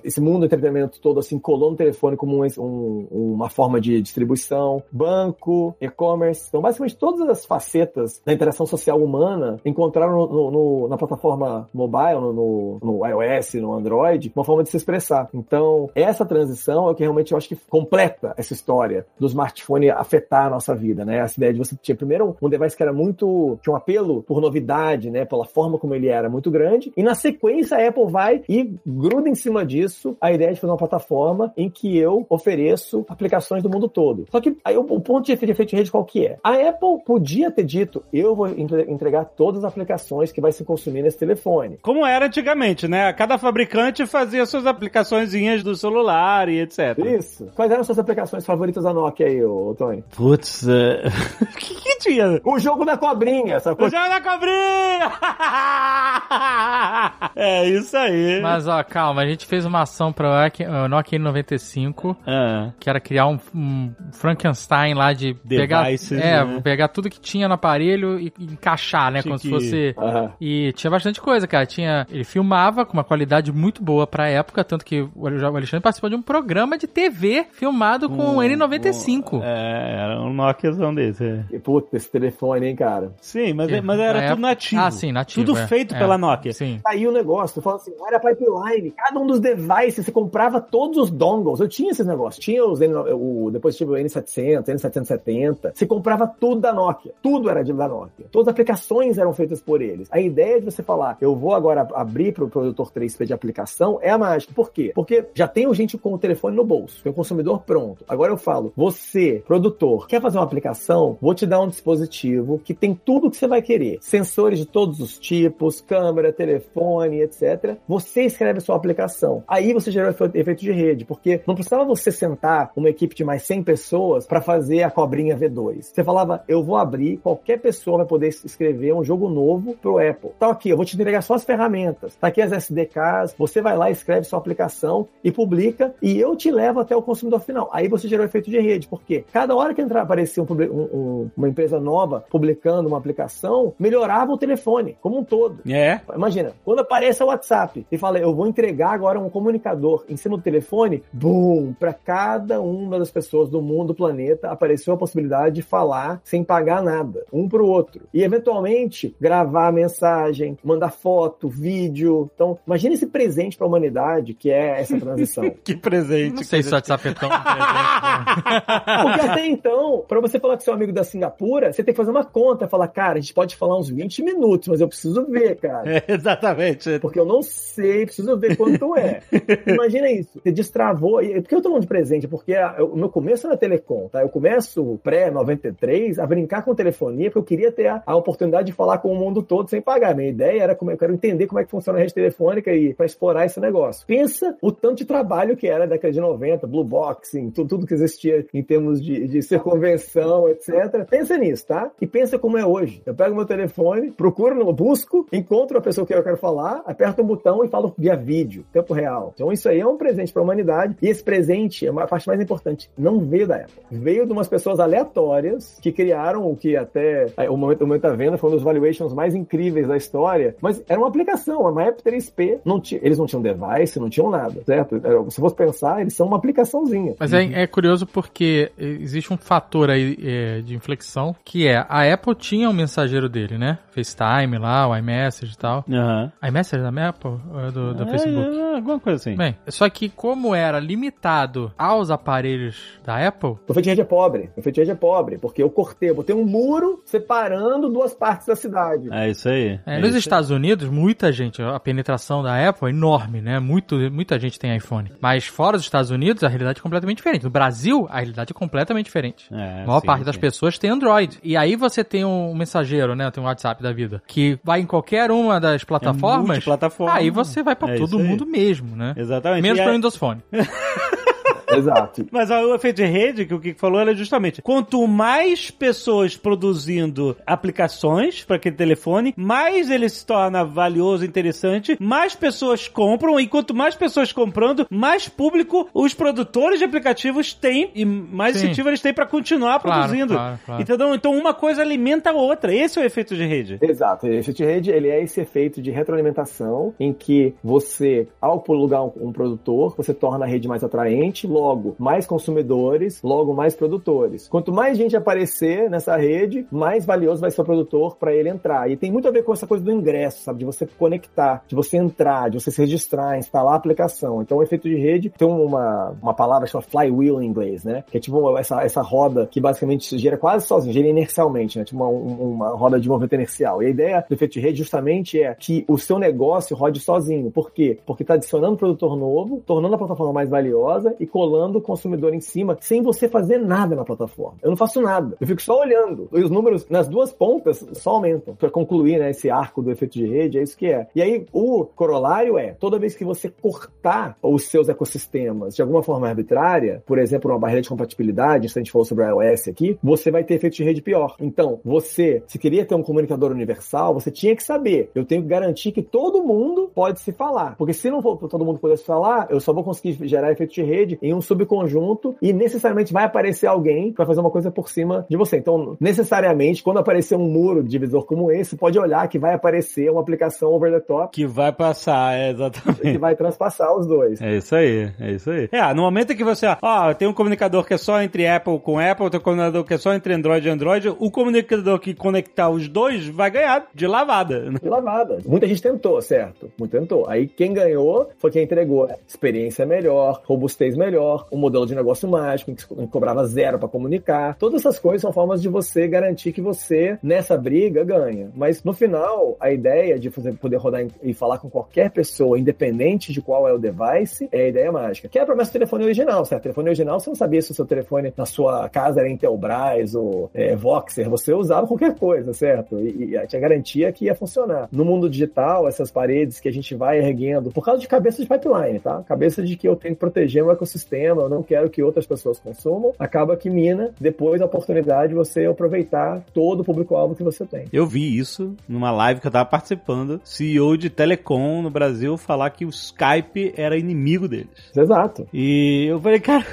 Speaker 3: esse mundo do entretenimento todo assim colou no telefone como um, um, uma forma de distribuição, banco, e-commerce. Então basicamente todas as facetas da interação social humana encontraram no, no, na plataforma mobile, no, no, iOS, no Android, uma forma de se expressar. Então essa transição é o que realmente eu acho que completa essa história do smartphone afetar a nossa vida, né? Essa ideia de você tinha primeiro um device que era muito. tinha um apelo por novidade, né? Pela forma como ele era muito grande. E na sequência a Apple vai e gruda em cima disso a ideia de fazer uma plataforma em que eu ofereço aplicações do mundo todo. Só que aí o, o ponto de efeito de rede qual que é? A Apple podia ter dito, eu vou entregar todas as aplicações que vai se consumir nesse telefone.
Speaker 2: Como era antigamente, né? Cada fabricante fazia suas aplicaçõezinhas do celular e etc.
Speaker 3: Isso. Quais eram suas aplicações favoritas da Nokia aí, ô, Tony?
Speaker 2: Putz, é... o que, que tinha?
Speaker 3: O jogo da cobrinha,
Speaker 2: sacou? O jogo da cobrinha! é isso aí.
Speaker 5: Mas, ó, calma, a gente fez uma ação pra Nokia N95,
Speaker 2: ah.
Speaker 5: que era criar um, um Frankenstein lá de
Speaker 2: Devices,
Speaker 5: pegar, é, né? pegar tudo que tinha no aparelho e, e encaixar, né, como se fosse... E tinha bastante coisa, cara. Tinha, ele filmava com uma qualidade muito boa pra época, tanto que o Alexandre participou de um programa de TV filmado com o um, N95.
Speaker 2: Um, é, era um Nokiazão desse. É.
Speaker 3: Puta, esse telefone, hein, cara.
Speaker 2: Sim, mas, é, mas era tudo nativo.
Speaker 5: Ah, sim, nativo.
Speaker 2: Tudo
Speaker 5: é.
Speaker 2: feito
Speaker 5: é.
Speaker 2: pela Nokia.
Speaker 5: Sim.
Speaker 3: Aí o negócio, tu fala assim, era pipeline. Cada um dos devices, você comprava todos os dongles. Eu tinha esses negócios. Tinha os o, depois tive o N700, N770. Você comprava tudo da Nokia. Tudo era de, da Nokia. Todas as aplicações eram feitas por eles. A ideia de você falar, eu vou agora abrir para o produtor 3P de aplicação é a mágica. Por quê? Porque já tem gente com o telefone no bolso, tem o consumidor pronto. Agora eu falo, você, produtor, quer fazer uma aplicação? Vou te dar um dispositivo que tem tudo que você vai querer. Sensores de todos os tipos, câmera, telefone, etc. Você escreve a sua aplicação. Aí você gerou efeito de rede, porque não precisava você sentar uma equipe de mais 100 pessoas para fazer a cobrinha V2. Você falava, eu vou abrir, qualquer pessoa vai poder escrever um jogo novo pro Apple. Tá aqui, eu vou te entregar só as ferramentas. Tá aqui as SDKs, você vai lá, escreve sua aplicação e publica, e eu te levo até o consumidor final. Aí você gerou efeito de rede, porque cada hora que entrar, aparecia um, um, uma empresa nova publicando uma aplicação, melhorava o telefone como um todo.
Speaker 2: É.
Speaker 3: Imagina, quando aparece o WhatsApp e fala, eu vou entregar agora um comunicador em cima do telefone, boom, para cada uma das pessoas do mundo, do planeta, apareceu a possibilidade de falar sem pagar nada, um pro outro. E eventualmente gravar mensagem, mandar foto, vídeo. Então, imagine esse presente para a humanidade que é essa transição.
Speaker 2: que presente.
Speaker 5: Não sei se o WhatsApp é tão presente.
Speaker 3: Porque até então, para você falar com seu amigo da Singapura, você tem que fazer uma conta, falar, cara, a gente pode falar uns 20 minutos, mas eu preciso ver, cara.
Speaker 2: É, exatamente.
Speaker 3: Porque eu não sei, preciso ver quanto é. Imagina isso. Você destravou. E por que eu tô falando de presente? Porque o meu começo na Telecom, tá? Eu começo pré-93 a brincar com telefonia, porque eu queria ter a, a oportunidade de falar com o mundo todo sem pagar. Minha ideia era como eu quero entender como é que funciona a rede telefônica e para explorar esse negócio. Pensa o tanto de trabalho que era na década de 90, Blue Boxing, tudo, tudo que existia em termos de, de circunvenção, etc. Pensa nisso, tá? E pensa como é hoje. Eu pego meu telefone, procuro, busco, encontro a pessoa que eu quero falar, aperto um botão e falo via vídeo, tempo real. Então isso aí é um presente para a humanidade. E esse presente, é a parte mais importante, não veio da Apple. Veio de umas pessoas aleatórias que criaram o que até é, o momento, o momento da venda foi um dos valuations mais incríveis da história. Mas era uma aplicação, uma App 3P. Não tinha, eles não tinham device, não tinham nada, certo? Era- Se fosse pensar, eles são uma aplicaçãozinha.
Speaker 5: Mas é, é curioso porque existe um fator aí é, de inflexão, que é a Apple tinha um mensageiro dele, né? FaceTime lá, o iMessage e tal.
Speaker 2: Aham.
Speaker 5: iMessage da Apple ou é do, da Facebook?
Speaker 2: É, alguma coisa assim.
Speaker 5: Bem, só que como era limitado aos aparelhos da Apple,
Speaker 3: O feito de rede é pobre. O feito de rede é pobre, porque eu cortei, eu botei um muro separando duas partes da cidade.
Speaker 2: É isso aí.
Speaker 5: é,
Speaker 2: É
Speaker 5: nos
Speaker 2: isso
Speaker 5: Estados Unidos, muita gente, a penetração da Apple é enorme, né? Muito, muita gente tem iPhone. Mas fora dos Estados Unidos, a realidade é completamente diferente. No Brasil, a realidade é completamente diferente.
Speaker 2: aí. É,
Speaker 5: A maior
Speaker 2: sim,
Speaker 5: parte das
Speaker 2: sim.
Speaker 5: pessoas tem Android. E aí você tem um mensageiro, né? Tem um WhatsApp da vida. Que vai em qualquer uma das plataformas.
Speaker 2: multiplataforma.
Speaker 5: aí você vai pra
Speaker 2: É
Speaker 5: todo
Speaker 2: aí.
Speaker 5: mundo mesmo, né?
Speaker 2: Exatamente.
Speaker 5: Menos
Speaker 2: E
Speaker 5: pra
Speaker 2: aí-
Speaker 5: Windows Phone.
Speaker 3: Exato.
Speaker 2: Mas ó, o efeito de rede, que o Kiko falou, era justamente quanto mais pessoas produzindo aplicações para aquele telefone, mais ele se torna valioso, interessante, mais pessoas compram, e quanto mais pessoas comprando, mais público os produtores de aplicativos têm e mais
Speaker 5: Sim.
Speaker 2: incentivo eles têm para continuar
Speaker 5: Claro,
Speaker 2: produzindo.
Speaker 5: claro, claro.
Speaker 2: Entendeu? Então uma coisa alimenta a outra. Esse é o efeito de rede.
Speaker 3: Exato. Esse efeito de rede, ele é esse efeito de retroalimentação em que você, ao plugar um, um produtor, você torna a rede mais atraente, logo mais consumidores, logo mais produtores. Quanto mais gente aparecer nessa rede, mais valioso vai ser o produtor para ele entrar. E tem muito a ver com essa coisa do ingresso, sabe? De você conectar, de você entrar, de você se registrar, instalar a aplicação. Então, o efeito de rede tem uma, uma palavra chamada flywheel em inglês, né? Que é tipo essa, essa roda que basicamente gira quase sozinha, gira inercialmente, né? Tipo uma, um- uma roda de movimento inercial. E a ideia do efeito de rede justamente é que o seu negócio rode sozinho. Por quê? Porque está adicionando produtor novo, tornando a plataforma mais valiosa e colando o consumidor em cima sem você fazer nada na plataforma. Eu não faço nada. Eu fico só olhando. E os números nas duas pontas só aumentam. Para concluir, né, esse arco do efeito de rede, é isso que é. E aí, o corolário é, toda vez que você cortar os seus ecossistemas de alguma forma arbitrária, por exemplo, uma barreira de compatibilidade, a gente falou sobre a iOS aqui, você vai ter efeito de rede pior. Então, você, se queria ter um comunicador universal, você tinha que saber, eu tenho que garantir que todo mundo pode se falar. Porque se não for todo mundo poder se falar, eu só vou conseguir gerar efeito de rede em um subconjunto e necessariamente vai aparecer alguém para fazer uma coisa por cima de você. Então, necessariamente, quando aparecer um muro divisor como esse, pode olhar que vai aparecer uma aplicação over the top
Speaker 2: Que vai passar, é,
Speaker 3: que
Speaker 2: exatamente.
Speaker 3: vai transpassar os dois.
Speaker 2: É isso aí, é isso aí. É, no momento em que você, ó, tem um comunicador que é só entre Apple com Apple, tem um comunicador que é só entre Android e Android, o comunicador que conectar os dois vai ganhar de lavada.
Speaker 3: de lavada. Muita gente tentou, certo? Muito tentou. Aí quem ganhou foi quem entregou experiência melhor, robustez melhor, um modelo de negócio mágico em que co- cobrava zero para comunicar. Todas essas coisas são formas de você garantir que você, nessa briga, ganha. Mas no final, a ideia de fazer, poder rodar e falar com qualquer pessoa, independente de qual é o device, é a ideia mágica. Que é a promessa do telefone original, certo? telefone original, você não sabia se o seu telefone na sua casa era Intelbras ou é, Voxer, você usava qualquer coisa, certo? E, e tinha garantia que ia funcionar. No mundo digital, essas paredes que a gente vai erguendo, por causa de cabeça de pipeline, tá? Cabeça de que eu tenho que proteger o ecossistema sistema, eu não quero que outras pessoas consumam, acaba que mina depois a oportunidade de você aproveitar todo o público-alvo que você tem.
Speaker 2: Eu vi isso numa live que eu tava participando. CEO de Telecom no Brasil falar que o Skype era inimigo deles.
Speaker 3: Exato.
Speaker 2: E eu falei, cara,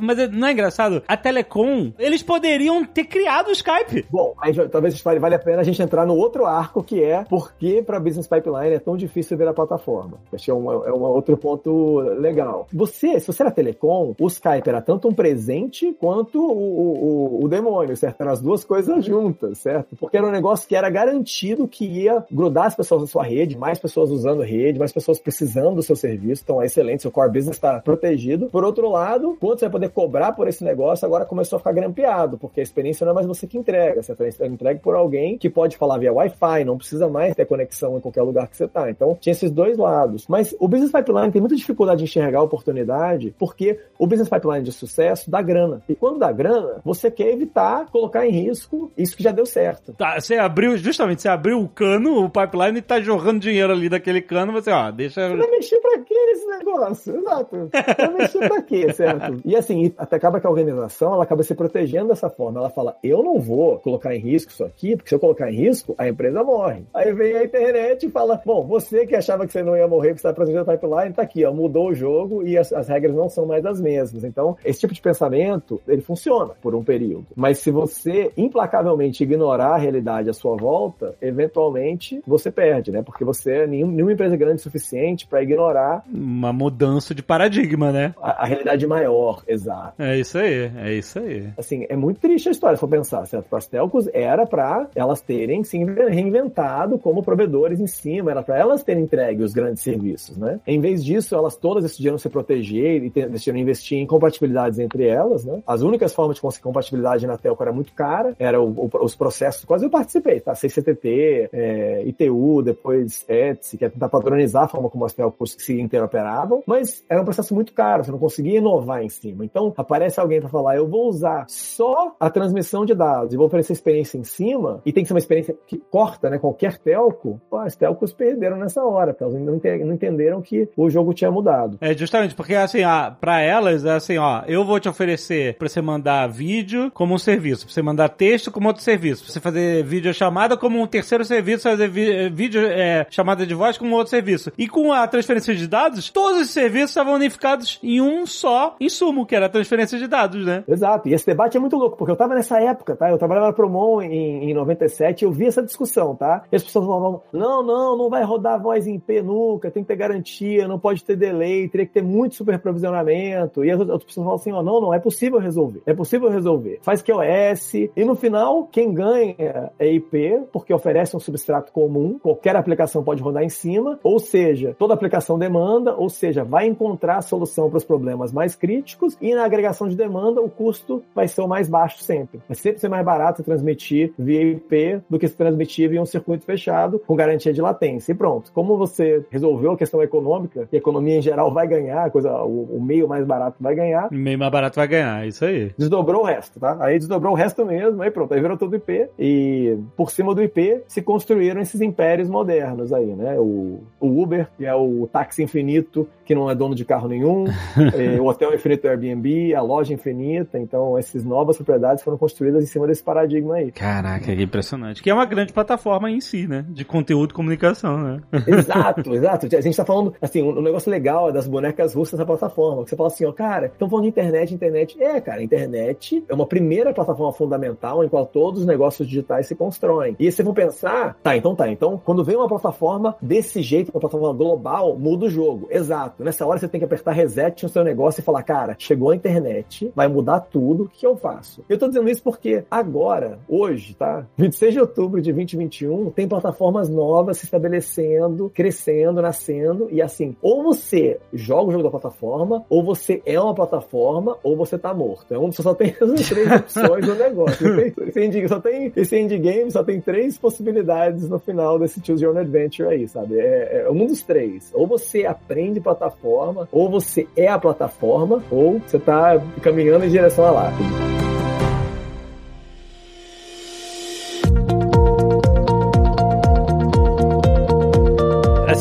Speaker 2: mas não é engraçado? A Telecom, eles poderiam ter criado o Skype.
Speaker 3: Bom, aí talvez vale, a pena a gente entrar no outro arco que é por que para Business Pipeline é tão difícil ver a plataforma. Acho que é um, é um outro ponto legal. Você, se você era telecom, o Skype era tanto um presente quanto o, o, o- demônio, certo? Eram as duas coisas juntas, certo? Porque era um negócio que era garantido que ia grudar as pessoas na sua rede, mais pessoas usando rede, mais pessoas precisando do seu serviço. Então é excelente, seu core business está protegido. Por outro lado, quanto você vai poder cobrar por esse negócio, agora começou a ficar grampeado, porque a experiência não é mais você que entrega, você é entregue por alguém que pode falar via Wi-Fi, não precisa mais ter conexão em qualquer lugar que você está. Então tinha esses dois lados. Mas o Business Pipeline tem muita dificuldade de enxergar a oportunidade, porque o Business Pipeline de sucesso dá grana. E quando dá grana, você quer evitar colocar em risco isso que já deu certo.
Speaker 2: Tá, você abriu, justamente, você abriu o cano, o pipeline e tá jorrando dinheiro ali daquele cano, você, ó, deixa.
Speaker 3: Vai mexer pra quê nesse negócio? Exato. Vai mexer pra quê, certo? E assim, até acaba que a organização ela acaba se protegendo dessa forma. Ela fala: eu não vou colocar em risco isso aqui, porque se eu colocar em risco, a empresa morre. Aí vem a internet e fala: bom, você que achava que você não ia morrer porque você está protegendo o pipeline, tá aqui, ó, mudou o jogo e as, as regras não são mais as mesmas. Então, esse tipo de pensamento, ele funciona por um período. Mas se você implacavelmente ignorar a realidade à sua volta, eventualmente você perde, né? Porque você, nenhum, nenhuma empresa é grande o suficiente para ignorar
Speaker 2: Uma mudança de paradigma, né?
Speaker 3: a, a realidade maior, exato.
Speaker 2: É isso aí, é isso aí.
Speaker 3: Assim, é muito triste a história, se for pensar, certo? Para as telcos era para elas terem se reinventado como provedores em cima, era para elas terem entregue os grandes serviços, né? Em vez disso, elas todas decidiram se proteger decidiram investir em compatibilidades entre elas, né? As únicas formas de conseguir compatibilidade na telco era muito cara, era o- o- os processos, quase eu participei, tá? CCTT, é, ITU, depois ETSI, que é tentar padronizar a forma como as telcos se interoperavam, mas era um processo muito caro, você não conseguia inovar em cima. Então, aparece alguém para falar, eu vou usar só a transmissão de dados e vou oferecer experiência em cima, e tem que ser uma experiência que corta, né, qualquer telco, pô, as telcos perderam nessa hora, elas não ente- não entenderam que o jogo tinha mudado.
Speaker 2: É justamente porque assim, para elas é assim, ó, eu vou te oferecer pra você mandar vídeo como um serviço, pra você mandar texto como outro serviço, pra você fazer vídeo chamada como um terceiro serviço, fazer vídeo é, chamada de voz como outro serviço. E com a transferência de dados, todos os serviços estavam unificados em um só insumo, que era a transferência de dados, né?
Speaker 3: Exato, e esse debate é muito louco, porque eu tava nessa época, tá? Eu trabalhava na Promon em, em 97 e eu vi essa discussão, tá? E as pessoas falavam, não, não, não vai rodar voz em IP nunca, tem que ter garantia, não pode ter delay, teria que ter muito superprovisionamento. E as outras pessoas falam assim, ó, não, não, é possível resolver, é possível resolver. Faz QoS, e no final, quem ganha é IP, porque oferece um substrato comum, qualquer aplicação pode rodar em cima, ou seja, toda aplicação demanda, ou seja, vai encontrar solução para os problemas mais críticos, e na agregação de demanda, o custo vai ser o mais baixo sempre. Vai sempre ser mais barato transmitir via IP do que se transmitir via um circuito fechado, com garantia de latência. E pronto. Como você resolveu a questão econômica, e a economia em geral vai ganhar, coisa, o, o meio mais barato vai ganhar,
Speaker 2: Meio mais barato vai ganhar, é isso aí.
Speaker 3: desdobrou o resto, tá? Aí desdobrou o resto mesmo, aí pronto, aí virou tudo IP. E por cima do IP se construíram esses impérios modernos aí, né? O, o Uber, que é o táxi infinito, que não é dono de carro nenhum, eh, o hotel infinito Airbnb, a loja infinita. Então, essas novas propriedades foram construídas em cima desse paradigma aí.
Speaker 2: Caraca, que impressionante. Que é uma grande plataforma em si, né? De conteúdo e comunicação, né?
Speaker 3: Exato, exato. A gente tá falando, assim, um, um negócio legal é das bonecas russas da plataforma. Que você fala assim, ó, cara, estão falando de internet, internet. É, cara, internet é uma primeira plataforma fundamental em qual todos os negócios digitais se constroem. E aí vocês vão pensar, tá, então tá. Então, quando vem uma plataforma desse jeito, uma plataforma global, muda o jogo. Exato. Nessa hora você tem que apertar reset no seu negócio e falar, cara, chegou a internet, vai mudar tudo, o que eu faço? Eu tô dizendo isso porque agora, hoje, tá? 26 de outubro de 2021, tem plataformas novas se estabelecendo, crescendo, nascendo, e assim, ou você joga o jogo da plataforma, ou você é uma plataforma, ou você tá morto. É um, você só tem essas três opções no negócio. Esse endgame, só tem, esse endgame só tem três possibilidades no final desse Choose Your Own Adventure aí, sabe? É, é um dos três. Ou você aprende plataforma, ou você é a plataforma, ou você tá caminhando em direção à lápide.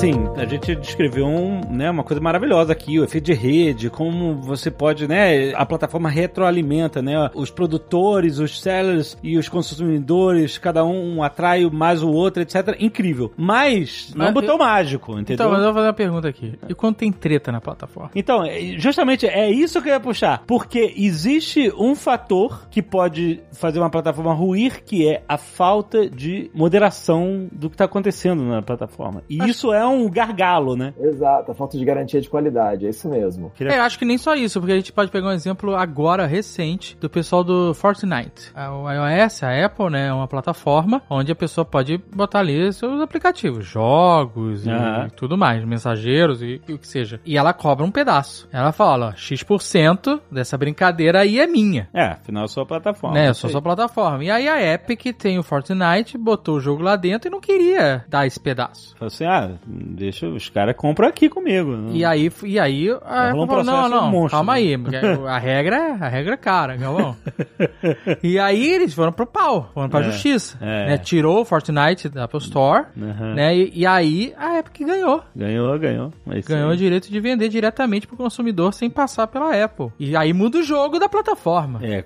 Speaker 2: Assim, a gente descreveu um, né, uma coisa maravilhosa aqui, o efeito de rede, como você pode, né, a plataforma retroalimenta, né, os produtores, os sellers e os consumidores, cada um atrai mais o outro, etc. Incrível. Mas, não um
Speaker 5: Mas
Speaker 2: botão mágico, entendeu?
Speaker 5: Então, mas eu vou fazer uma pergunta aqui. E quando tem treta na plataforma?
Speaker 2: Então, é- justamente é isso que eu ia puxar. Porque existe um fator que pode fazer uma plataforma ruir, que é a falta de moderação do que está acontecendo na plataforma. E isso é um gargalo, né?
Speaker 3: Exato, a falta de garantia de qualidade, é isso mesmo.
Speaker 5: É, eu acho que nem só isso, porque a gente pode pegar um exemplo agora recente do pessoal do Fortnite. A- O iOS, a Apple, né, é uma plataforma onde a pessoa pode botar ali seus aplicativos, jogos e
Speaker 2: Aham.
Speaker 5: tudo mais, mensageiros e, e o que seja. E ela cobra um pedaço. Ela fala, ó, X% dessa brincadeira aí é minha.
Speaker 2: É, afinal é sua plataforma.
Speaker 5: né,
Speaker 2: Isso
Speaker 5: só sua plataforma. E aí a Epic tem o Fortnite, botou o jogo lá dentro e não queria dar esse pedaço.
Speaker 2: Falou assim, ah, deixa os caras compram aqui comigo.
Speaker 5: E aí, e aí a
Speaker 2: Rolou
Speaker 5: Apple
Speaker 2: um
Speaker 5: falou, não, não,
Speaker 2: monstro,
Speaker 5: calma
Speaker 2: né?
Speaker 5: aí, a regra, é- a regra é cara, Galvão. e aí eles foram pro pau, foram pra
Speaker 2: É,
Speaker 5: justiça,
Speaker 2: é.
Speaker 5: né, tirou o Fortnite da Apple Store,
Speaker 2: Aham.
Speaker 5: né, e, e aí a Epic ganhou.
Speaker 2: Ganhou, ganhou. É
Speaker 5: Ganhou o direito de vender diretamente pro consumidor sem passar pela Apple. E aí muda o jogo da plataforma.
Speaker 2: É,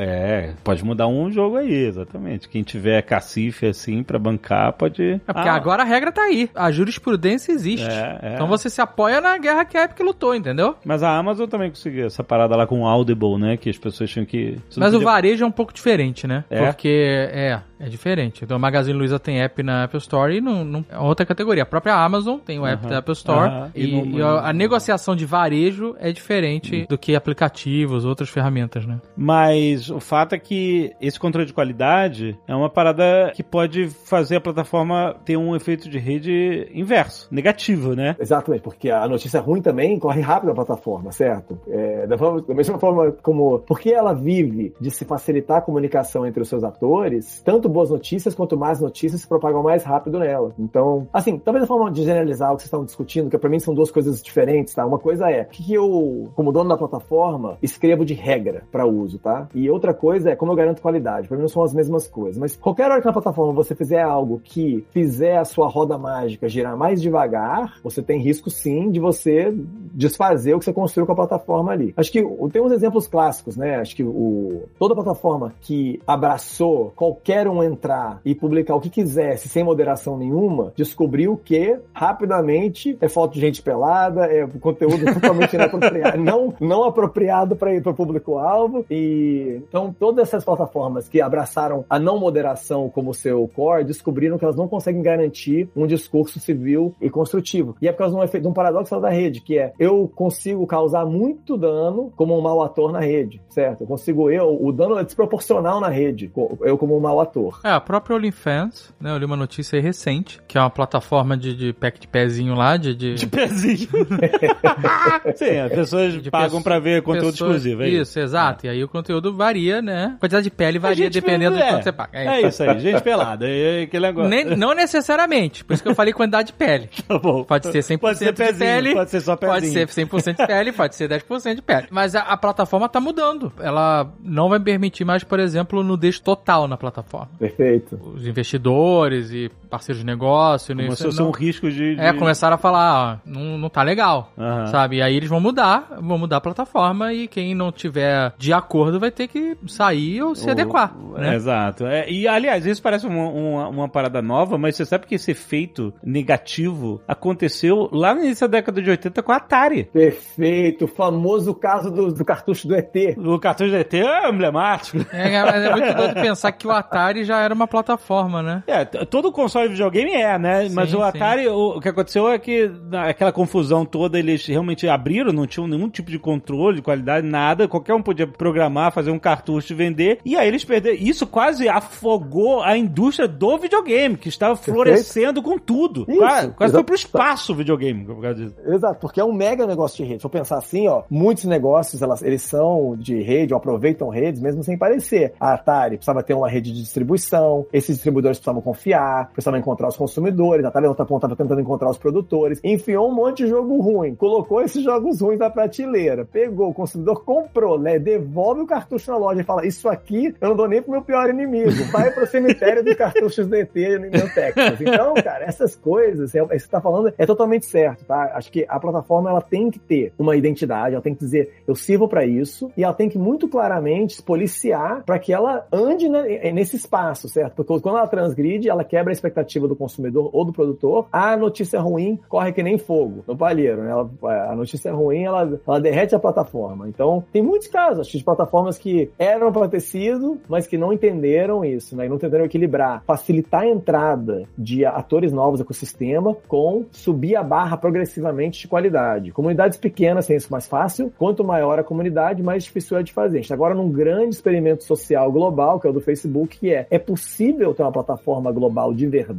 Speaker 2: é, pode mudar um jogo aí, exatamente. Quem tiver cacife assim pra bancar, pode.
Speaker 5: É porque
Speaker 2: Ah,
Speaker 5: agora a regra tá aí. A jurisprudência existe.
Speaker 2: É, é.
Speaker 5: Então você se apoia na guerra que a Epic lutou, entendeu?
Speaker 2: Mas a Amazon também conseguiu essa parada lá com o Audible, né? Que as pessoas tinham que.
Speaker 5: Mas o
Speaker 2: podia-
Speaker 5: varejo é um pouco diferente, né?
Speaker 2: É?
Speaker 5: Porque é, é diferente. Então a Magazine Luiza tem app na Apple Store e não, não- é outra categoria. A própria Amazon tem o app da Apple Store e,
Speaker 2: E no-
Speaker 5: e a, a negociação de varejo é diferente do que aplicativos, outras ferramentas, né?
Speaker 2: Mas o fato é que esse controle de qualidade é uma parada que pode fazer a plataforma ter um efeito de rede inverso, negativo, né?
Speaker 3: Exatamente, porque a notícia ruim também corre rápido na plataforma, certo? É, da, forma- da mesma forma como. Porque ela vive de se facilitar a comunicação entre os seus atores, tanto boas notícias quanto más notícias se propagam mais rápido nela. Então, assim, talvez a forma de generalizar o que vocês estão discutindo, que pra mim são duas coisas diferentes, tá? Uma coisa é o que eu, como dono da plataforma, escrevo de regra para uso, tá? E outra coisa é como eu garanto qualidade. Pra mim não são as mesmas coisas. Mas qualquer hora que na plataforma você fizer algo que fizer a sua roda mágica girar mais devagar, você tem risco sim de você desfazer o que você construiu com a plataforma ali. Acho que tem uns exemplos clássicos, né? Acho que o, toda plataforma que abraçou qualquer um entrar e publicar o que quisesse sem moderação nenhuma, descobriu que rapidamente é foto de gente pelada, é conteúdo totalmente inapropriado, não, não apropriado para o público-alvo. E então todas essas plataformas que abraçaram a não moderação como seu core descobriram que elas não conseguem garantir um discurso civil e construtivo. E é por causa de um, efeito, de um paradoxo da rede, que é eu consigo causar muito dano como um mau ator na rede, certo? Eu consigo eu, o dano é desproporcional na rede, eu como um mau ator.
Speaker 5: É, a própria OnlyFans, né? Eu li uma notícia aí recente, que é uma plataforma de, de pack de pezinho lá, de... de...
Speaker 2: De pezinho. Sim, as pessoas
Speaker 5: de
Speaker 2: pagam
Speaker 5: pessoa-
Speaker 2: pra ver conteúdo exclusivo. É
Speaker 5: isso, exato. E aí o conteúdo varia, né? A quantidade de pele varia dependendo
Speaker 2: vê-
Speaker 5: de
Speaker 2: é,
Speaker 5: quanto você paga.
Speaker 2: É isso aí, gente pelada. É aquele negócio.
Speaker 5: Nem- não necessariamente, por isso que eu falei quantidade de pele.
Speaker 2: Tá bom.
Speaker 5: Pode ser 100%
Speaker 2: Pode ser
Speaker 5: de
Speaker 2: pezinho,
Speaker 5: pele,
Speaker 2: pode ser só pezinho.
Speaker 5: pode ser 100% de pele, pode ser 10% de pele. Mas a, a plataforma tá mudando. Ela não vai permitir mais, por exemplo, nudez total na plataforma.
Speaker 3: Perfeito.
Speaker 5: Os investidores e parceiros de negócio... né,
Speaker 2: Começou a
Speaker 5: isso
Speaker 2: ser um risco de... de-
Speaker 5: É, começaram a falar, ó, não, não tá legal. Sabe? E aí eles vão mudar, vão mudar a plataforma e quem não tiver de acordo vai ter que sair ou se
Speaker 2: O-
Speaker 5: adequar.
Speaker 2: o-
Speaker 5: né?
Speaker 2: Exato. É, e, aliás, isso parece uma, uma, uma parada nova, mas você sabe que esse efeito negativo aconteceu lá no início da década de 80 com a Atari.
Speaker 3: Perfeito. O famoso caso do, do cartucho do ET.
Speaker 2: O cartão de ET é emblemático.
Speaker 5: É, mas é muito doido pensar que o Atari já era uma plataforma, né?
Speaker 2: É, todo console de videogame é, né?
Speaker 5: Sim,
Speaker 2: Mas o. Atari, o, o que aconteceu é que aquela confusão toda, eles realmente abriram, não tinham nenhum tipo de controle, de qualidade, nada. Qualquer um podia programar, fazer um cartucho e vender. E aí eles perderam. Isso quase afogou a indústria do videogame, que estava florescendo com tudo.
Speaker 3: Isso,
Speaker 2: quase quase foi pro espaço o videogame, por causa disso.
Speaker 3: Exato, porque é um mega negócio de rede. Se eu pensar assim, ó, muitos negócios elas, eles são de rede ou aproveitam redes mesmo sem parecer. A Atari precisava ter uma rede de distribuição, esses distribuidores precisavam confiar, precisavam encontrar os consumidores, a outra ponta estava tentando encontrar os produtores, enfiou um monte de jogo ruim, colocou esses jogos ruins na prateleira, pegou, o consumidor comprou, né, devolve o cartucho na loja e fala, isso aqui eu não dou nem pro meu pior inimigo, vai pro cemitério dos cartuchos DT no Texas. Então, cara, essas coisas, é, é, você tá falando, é totalmente certo, tá? Acho que a plataforma, ela tem que ter uma identidade, ela tem que dizer, eu sirvo para isso, e ela tem que muito claramente se policiar para que ela ande né, nesse espaço, certo? Porque quando ela transgride, ela quebra a expectativa do consumidor ou do produtor, a notícia ruim corre que nem fogo no palheiro, né? Ela, a notícia ruim, ela, ela derrete a plataforma. Então, tem muitos casos, de plataformas que eram para ter sido, mas que não entenderam isso, né? E não entenderam equilibrar, facilitar a entrada de atores novos no ecossistema com subir a barra progressivamente de qualidade. Comunidades pequenas têm isso mais fácil, quanto maior a comunidade, mais difícil é de fazer. A gente tá agora num grande experimento social global, que é o do Facebook, que é, é possível ter uma plataforma global de verdade?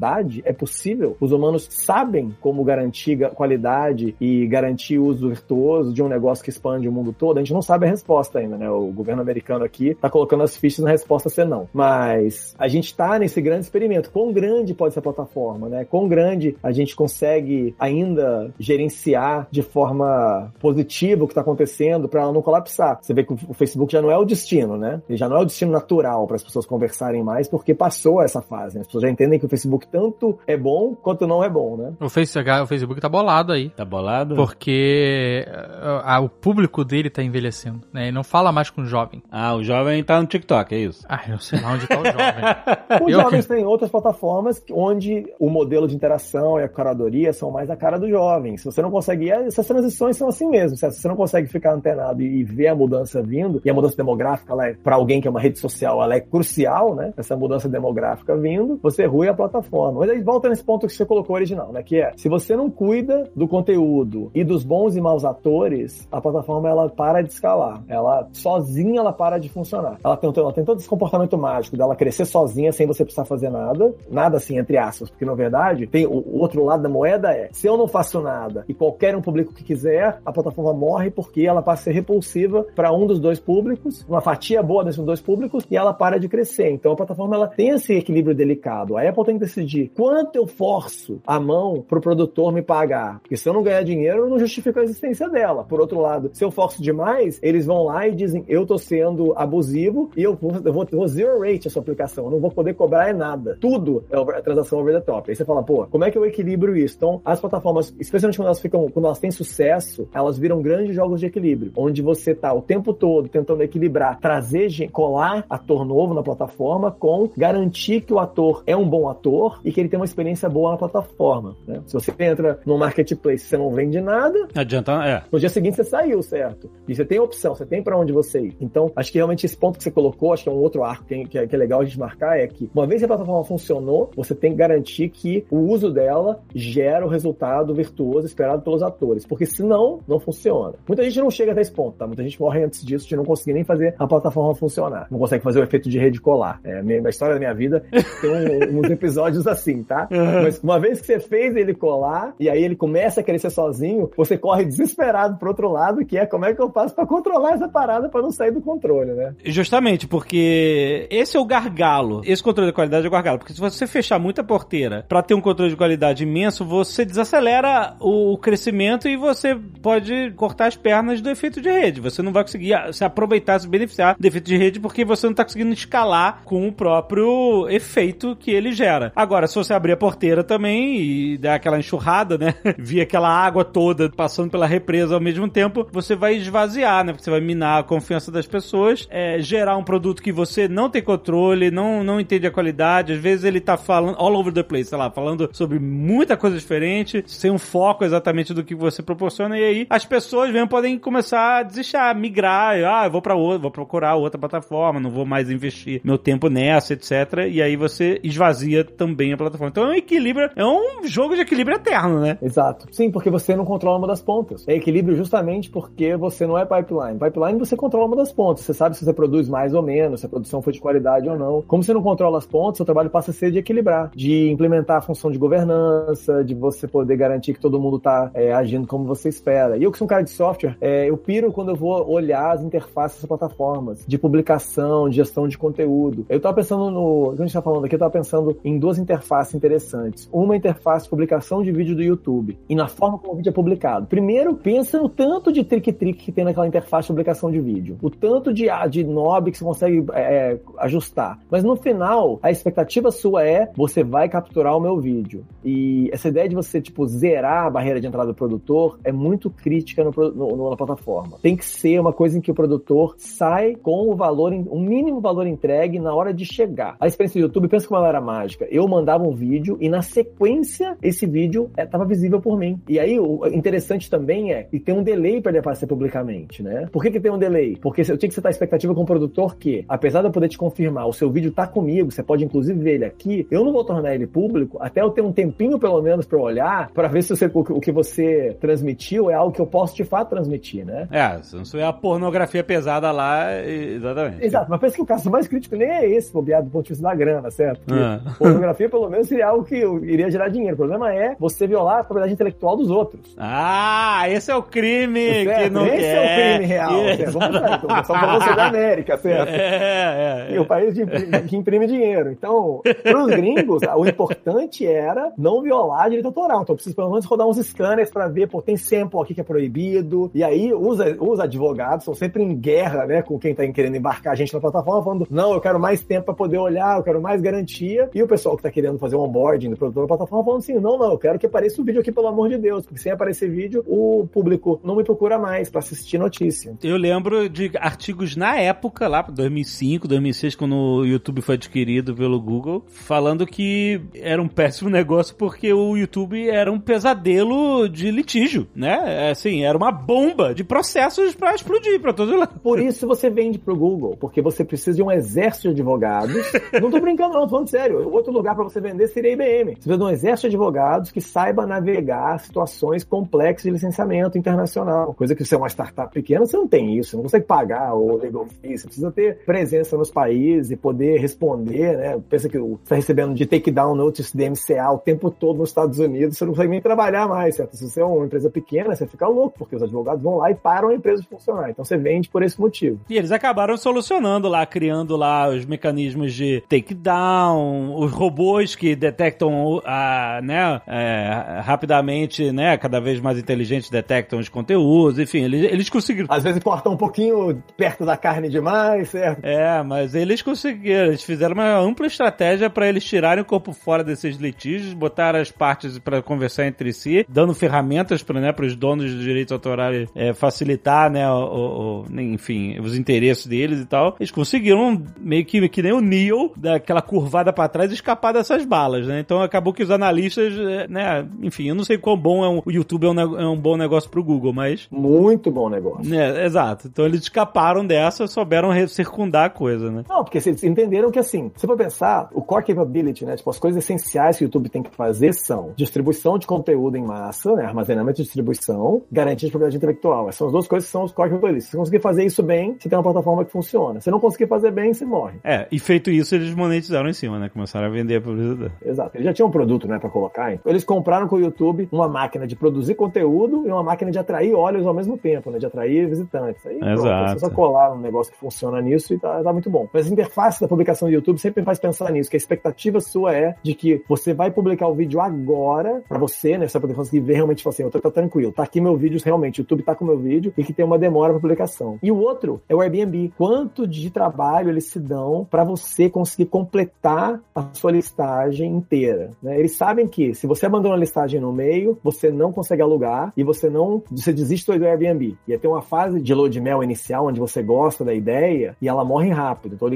Speaker 3: É possível? Os humanos sabem como garantir qualidade e garantir o uso virtuoso de um negócio que expande o mundo todo? A gente não sabe a resposta ainda, né? O governo americano aqui tá colocando as fichas na resposta ser não. Mas a gente tá nesse grande experimento. Quão grande pode ser a plataforma, né? Quão grande a gente consegue ainda gerenciar de forma positiva o que está acontecendo para ela não colapsar. Você vê que o Facebook já não é o destino, né? Ele já não é o destino natural para as pessoas conversarem mais porque passou essa fase. Né? As pessoas já entendem que o Facebook tanto é bom quanto não é bom, né?
Speaker 5: O Facebook, o Facebook tá bolado aí.
Speaker 2: Tá bolado?
Speaker 5: Porque a, a, o público dele tá envelhecendo, né? Ele não fala mais com o jovem.
Speaker 2: Ah, o jovem tá no TikTok, é isso?
Speaker 5: Ah, eu sei lá onde tá o jovem.
Speaker 3: Os eu jovens têm outras plataformas onde o modelo de interação e a curadoria são mais a cara do jovem. Se você não consegue, essas transições são assim mesmo. Se você não consegue ficar antenado e ver a mudança vindo, e a mudança demográfica, é, para alguém que é uma rede social, ela é crucial, né? Essa mudança demográfica vindo, você rui a plataforma. Mas aí volta nesse ponto que você colocou original, né? Que é, se você não cuida do conteúdo e dos bons e maus atores, a plataforma ela para de escalar. Ela sozinha ela para de funcionar. Ela tem, ela tem todo esse comportamento mágico dela crescer sozinha sem você precisar fazer nada. Nada assim, entre aspas, porque na verdade tem o, o outro lado da moeda é, se eu não faço nada e qualquer um público que quiser, a plataforma morre porque ela passa a ser repulsiva para um dos dois públicos, uma fatia boa desses dois públicos e ela para de crescer. Então a plataforma ela tem esse equilíbrio delicado. A Apple tem que decidir quanto eu forço a mão pro produtor me pagar, porque se eu não ganhar dinheiro, eu não justifico a existência dela. Por outro lado, se eu forço demais, eles vão lá e dizem, eu tô sendo abusivo e eu vou, eu vou, eu vou zero rate a sua aplicação, eu não vou poder cobrar é nada. Tudo é transação over the top. Aí você fala, pô, como é que eu equilibro isso? Então, as plataformas, especialmente quando elas ficam, quando elas têm sucesso, elas viram grandes jogos de equilíbrio, onde você tá o tempo todo tentando equilibrar, trazer, colar ator novo na plataforma com garantir que o ator é um bom ator e que ele tem uma experiência boa na plataforma. Né? Se você entra no marketplace e você não vende nada,
Speaker 2: adianta, é.
Speaker 3: No dia seguinte você saiu, certo? E você tem opção, você tem para onde você ir. Então, acho que realmente esse ponto que você colocou, acho que é um outro arco que é, que é legal a gente marcar, é que uma vez que a plataforma funcionou, você tem que garantir que o uso dela gera o resultado virtuoso esperado pelos atores, porque senão não funciona. Muita gente não chega até esse ponto, tá? Muita gente morre antes disso de não conseguir nem fazer a plataforma funcionar. Não consegue fazer o efeito de rede colar. É, a história da minha vida tem um, uns episódios assim, tá? Uhum. Mas uma vez que você fez ele colar e aí ele começa a crescer sozinho, você corre desesperado pro outro lado, que é como é que eu faço para controlar essa parada para não sair do controle, né?
Speaker 2: Justamente, porque esse é o gargalo. Esse controle de qualidade é o gargalo. Porque se você fechar muita porteira para ter um controle de qualidade imenso, você desacelera o crescimento e você pode cortar as pernas do efeito de rede. Você não vai conseguir se aproveitar, se beneficiar do efeito de rede porque você não está conseguindo escalar com o próprio efeito que ele gera. Agora, se você abrir a porteira também e dar aquela enxurrada, né? Via aquela água toda passando pela represa ao mesmo tempo, você vai esvaziar, né? Porque você vai minar a confiança das pessoas, é, gerar um produto que você não tem controle, não, não entende a qualidade. Às vezes ele tá falando all over the place, sei lá, falando sobre muita coisa diferente, sem um foco exatamente do que você proporciona, e aí as pessoas mesmo podem começar a desistir, a migrar, ah, eu vou para outra, vou procurar outra plataforma, não vou mais investir meu tempo nessa, etc. E aí você esvazia também a plataforma. Então é um equilíbrio, é um jogo de equilíbrio eterno, né?
Speaker 3: Exato. Sim, porque você não controla uma das pontas. É equilíbrio justamente porque você não é pipeline. Pipeline você controla uma das pontas. Você sabe se você produz mais ou menos, se a produção foi de qualidade ou não. Como você não controla as pontas, seu trabalho passa a ser de equilibrar, de implementar a função de governança, de você poder garantir que todo mundo está é, agindo como você espera. E eu que sou um cara de software, é, eu piro quando eu vou olhar as interfaces das plataformas, de publicação, de gestão de conteúdo. Eu estava pensando no. Quando a gente tá falando aqui, eu tava pensando em duas interfaces interessantes. Uma interface de publicação de vídeo do YouTube e na forma como o vídeo é publicado. Primeiro, pensa no tanto de trick-trick que tem naquela interface de publicação de vídeo. O tanto de, de knob que você consegue é, ajustar. Mas no final, a expectativa sua é: você vai capturar o meu vídeo. E essa ideia de você, tipo, zerar a barreira de entrada do produtor é muito crítica no, no, na plataforma. Tem que ser uma coisa em que o produtor sai com o valor, o mínimo valor entregue na hora de chegar. A experiência do YouTube, pensa como ela era mágica. Eu mandava um vídeo e na sequência esse vídeo estava é, visível por mim. E aí o interessante também é, e tem um delay para ele aparecer publicamente, né? Por que, que tem um delay? Porque eu tinha que setar a expectativa com o produtor que, apesar de eu poder te confirmar, o seu vídeo tá comigo, você pode inclusive ver ele aqui, eu não vou tornar ele público até eu ter um tempinho pelo menos para olhar, para ver se você, o que você transmitiu é algo que eu posso de fato transmitir, né?
Speaker 2: É, se não souber a pornografia pesada lá, exatamente.
Speaker 3: Exato, mas pensa que o caso mais crítico nem é esse, bobeado do ponto de vista da grana, certo? Porque ah. pornografia, pelo menos, seria algo que iria gerar dinheiro. O problema é você violar a propriedade intelectual dos outros.
Speaker 2: Ah, esse é o crime certo? que não
Speaker 3: esse
Speaker 2: quer.
Speaker 3: é o crime real. Certo? Vamos lá, então, só pra você da América, certo? É, é, é. E o país que imprime, que imprime dinheiro. Então, para os gringos, o importante era não violar direito autoral. Então, preciso pelo menos rodar uns scanners para ver, pô, tem sample aqui que é proibido. E aí, os, os advogados são sempre em guerra, né, com quem tá querendo embarcar a gente na plataforma, falando, não, eu quero mais tempo para poder olhar, eu quero mais garantia. E o pessoal que tá querendo fazer o onboarding do produtor da plataforma falando assim, não, não, eu quero que apareça o vídeo aqui, pelo amor de Deus, porque sem aparecer vídeo, o público não me procura mais para assistir notícia.
Speaker 2: Eu lembro de artigos na época, lá 2005, 2006, quando o YouTube foi adquirido pelo Google, falando que era um péssimo negócio porque o YouTube era um pesadelo de litígio, né? Assim, era uma bomba de processos para explodir para todos lados.
Speaker 3: Por isso você vende pro Google, porque você precisa de um exército de advogados. não tô brincando não, tô falando sério. Outro lugar para você vender seria IBM. Você precisa de um exército de advogados que saiba navegar situações complexas de licenciamento internacional. Coisa que você é uma startup pequena, você não tem isso, não consegue pagar o legal fee, você precisa ter presença nos países e poder responder, né? Pensa que você está recebendo de takedown notice de MCA o tempo todo nos Estados Unidos, você não consegue nem trabalhar mais, certo? Se você é uma empresa pequena, você fica louco, porque os advogados vão lá e param a empresa de funcionar. Então você vende por esse motivo.
Speaker 2: E eles acabaram solucionando lá, criando lá os mecanismos de takedown, os robôs que detectam a, né, é, rapidamente, né, cada vez mais inteligentes detectam os conteúdos, enfim, eles, eles conseguiram.
Speaker 3: Às vezes cortam um pouquinho perto da carne demais, certo?
Speaker 2: É, mas eles conseguiram, eles fizeram uma ampla estratégia para eles tirarem o corpo fora desses litígios, botar as partes para conversar entre si, dando ferramentas para né, os donos de direitos autorais é, facilitar, né, o, o, enfim, os interesses deles e tal. Eles conseguiram meio que, que nem o Neo, daquela curvada para trás, escapar dessas balas, né? Então acabou que os analistas, é, né, enfim, eu não sei quão bom é um, o YouTube é um, é um bom negócio pro Google, mas...
Speaker 3: Muito bom negócio.
Speaker 2: É, exato. Então eles escaparam dessa, souberam circundar a coisa, né?
Speaker 3: Não, porque eles entenderam que assim, se for pensar, o core capability, né, tipo, as coisas essenciais que o YouTube tem que fazer são distribuição de conteúdo em massa, né, armazenamento e distribuição, garantia de propriedade intelectual. Essas são as duas coisas que são os core capabilities. Se você conseguir fazer isso bem, você tem uma plataforma que funciona. Se não conseguir fazer bem, você morre.
Speaker 2: É, e feito isso, eles monetizaram em cima, né? Começaram a vender a publicidade.
Speaker 3: Exato. Eles já tinham um produto, né, pra colocar. Então, eles compraram com o YouTube uma máquina de produzir conteúdo e uma máquina de atrair olhos ao mesmo tempo, né? De atrair visitantes. Aí,
Speaker 2: Exato. Pronto,
Speaker 3: você só colar um negócio que funciona nisso e tá, tá muito bom. Mas a interface da publicação do YouTube sempre faz pensar nisso, que a expectativa sua é de que você vai publicar o vídeo agora para você, né? Você vai poder conseguir ver realmente, assim, eu tô, tá tranquilo, tá aqui meu vídeo, realmente, o YouTube tá com meu vídeo e que tem uma demora para publicação. E o outro é o Airbnb. Quanto de trabalho eles se dão para você conseguir completar a sua listagem inteira, né? Eles sabem que se você abandona a listagem no meio, você não consegue alugar e você não, você desiste do Airbnb. E tem uma fase de load mel inicial onde você gosta da ideia e ela morre rápido. Então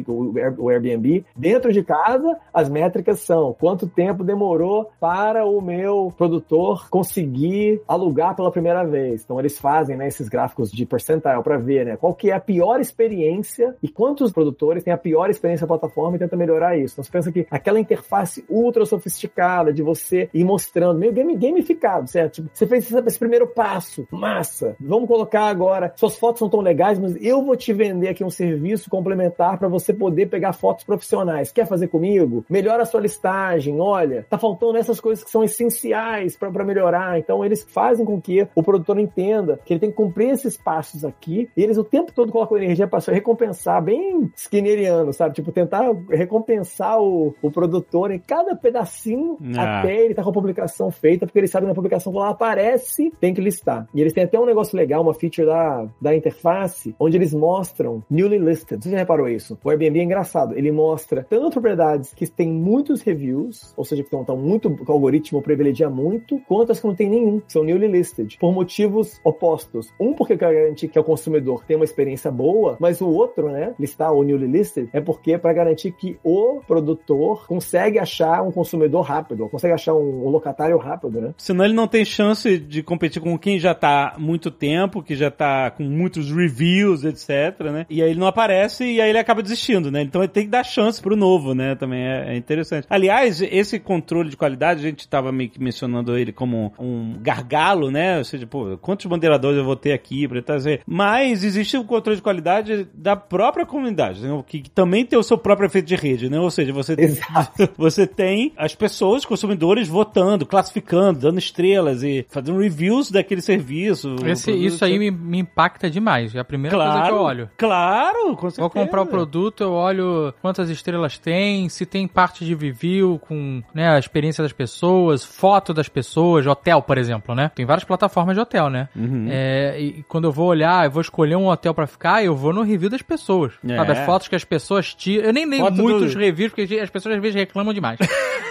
Speaker 3: o Airbnb dentro de casa, as métricas são quanto tempo demorou para o meu produtor conseguir alugar pela primeira vez. Então eles fazem né, esses gráficos de percentile para ver né, qual que é a pior experiência e quantos produtores têm a pior experiência na plataforma e tenta melhorar isso. Então você pensa que aquela interface ultra sofisticada de você ir mostrando, meio game, gamificado, certo? Tipo, você fez esse primeiro passo, massa. Vamos colocar agora, suas fotos são tão legais, mas eu vou te vender aqui um serviço complementar para você poder pegar fotos profissionais. Quer fazer comigo? Melhora a sua listagem. Olha, tá faltando essas coisas que são essenciais para melhorar. Então eles fazem com que o produtor entenda que ele tem que cumprir esses passos aqui. E eles o tempo todo colocam energia para recompensar, bem skinneriano, sabe? Tipo, tentar recompensar o, o produtor em cada pedacinho
Speaker 2: Ah.
Speaker 3: até ele tá com a publicação feita, porque eles sabem que na publicação quando ela aparece, tem que listar. E eles têm até um negócio legal, uma feature da, da interface, onde eles mostram newly listed. Você já reparou isso? O Airbnb é engraçado. Ele mostra tanto propriedades que têm muitos reviews, ou seja, que estão tão muito, que o algoritmo privilegia muito, quanto as que não tem nenhum, que são newly listed, por motivos opostos. Um, porque quer garantir que o consumidor tem uma experiência boa, mas o outro, né, listar o newly listed, é porque é para garantir que o produtor consegue achar um consumidor rápido, consegue achar um, um locatário rápido, né?
Speaker 2: Senão ele não tem chance de competir com quem já tá há muito tempo, que já tá com muitos reviews, etc, né? E aí ele não aparece e aí ele acaba desistindo, né? Então ele tem que dar chance pro novo, né? Também é, é interessante. Aliás, esse controle de qualidade, a gente tava meio que mencionando ele como um gargalo, né? Ou seja, pô, quantos bandeiradores eu vou ter aqui pra trazer? Mas existe o controle de qualidade da própria comunidade, né? que, que também tem o seu próprio efeito de rede, né? Ou seja, você
Speaker 3: Exato.
Speaker 2: você tem as pessoas, os consumidores, votando, classificando, dando estrelas e fazendo reviews daquele serviço.
Speaker 5: Esse- isso aí me, me impacta demais. É a primeira coisa que
Speaker 2: Claro,
Speaker 5: eu olho.
Speaker 2: claro, com certeza.
Speaker 5: Vou comprar o produto, eu olho quantas estrelas tem, se tem parte de review com né, a experiência das pessoas, foto das pessoas, hotel, por exemplo, né? Tem várias plataformas de hotel, né?
Speaker 2: Uhum.
Speaker 5: É, e quando eu vou olhar, eu vou escolher um hotel pra ficar, eu vou no review das pessoas.
Speaker 2: É.
Speaker 5: Sabe, as fotos que as pessoas tiram. Eu nem leio
Speaker 2: Foto
Speaker 5: muitos
Speaker 2: do-
Speaker 5: reviews, porque as pessoas às vezes reclamam demais.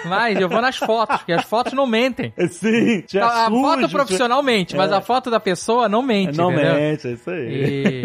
Speaker 5: Mas eu vou nas fotos, porque as fotos não mentem.
Speaker 2: Sim, te
Speaker 5: A, a foto profissionalmente, mas
Speaker 2: É.
Speaker 5: a foto da pessoa não mente.
Speaker 2: Não
Speaker 5: entendeu?
Speaker 2: mente, é isso aí.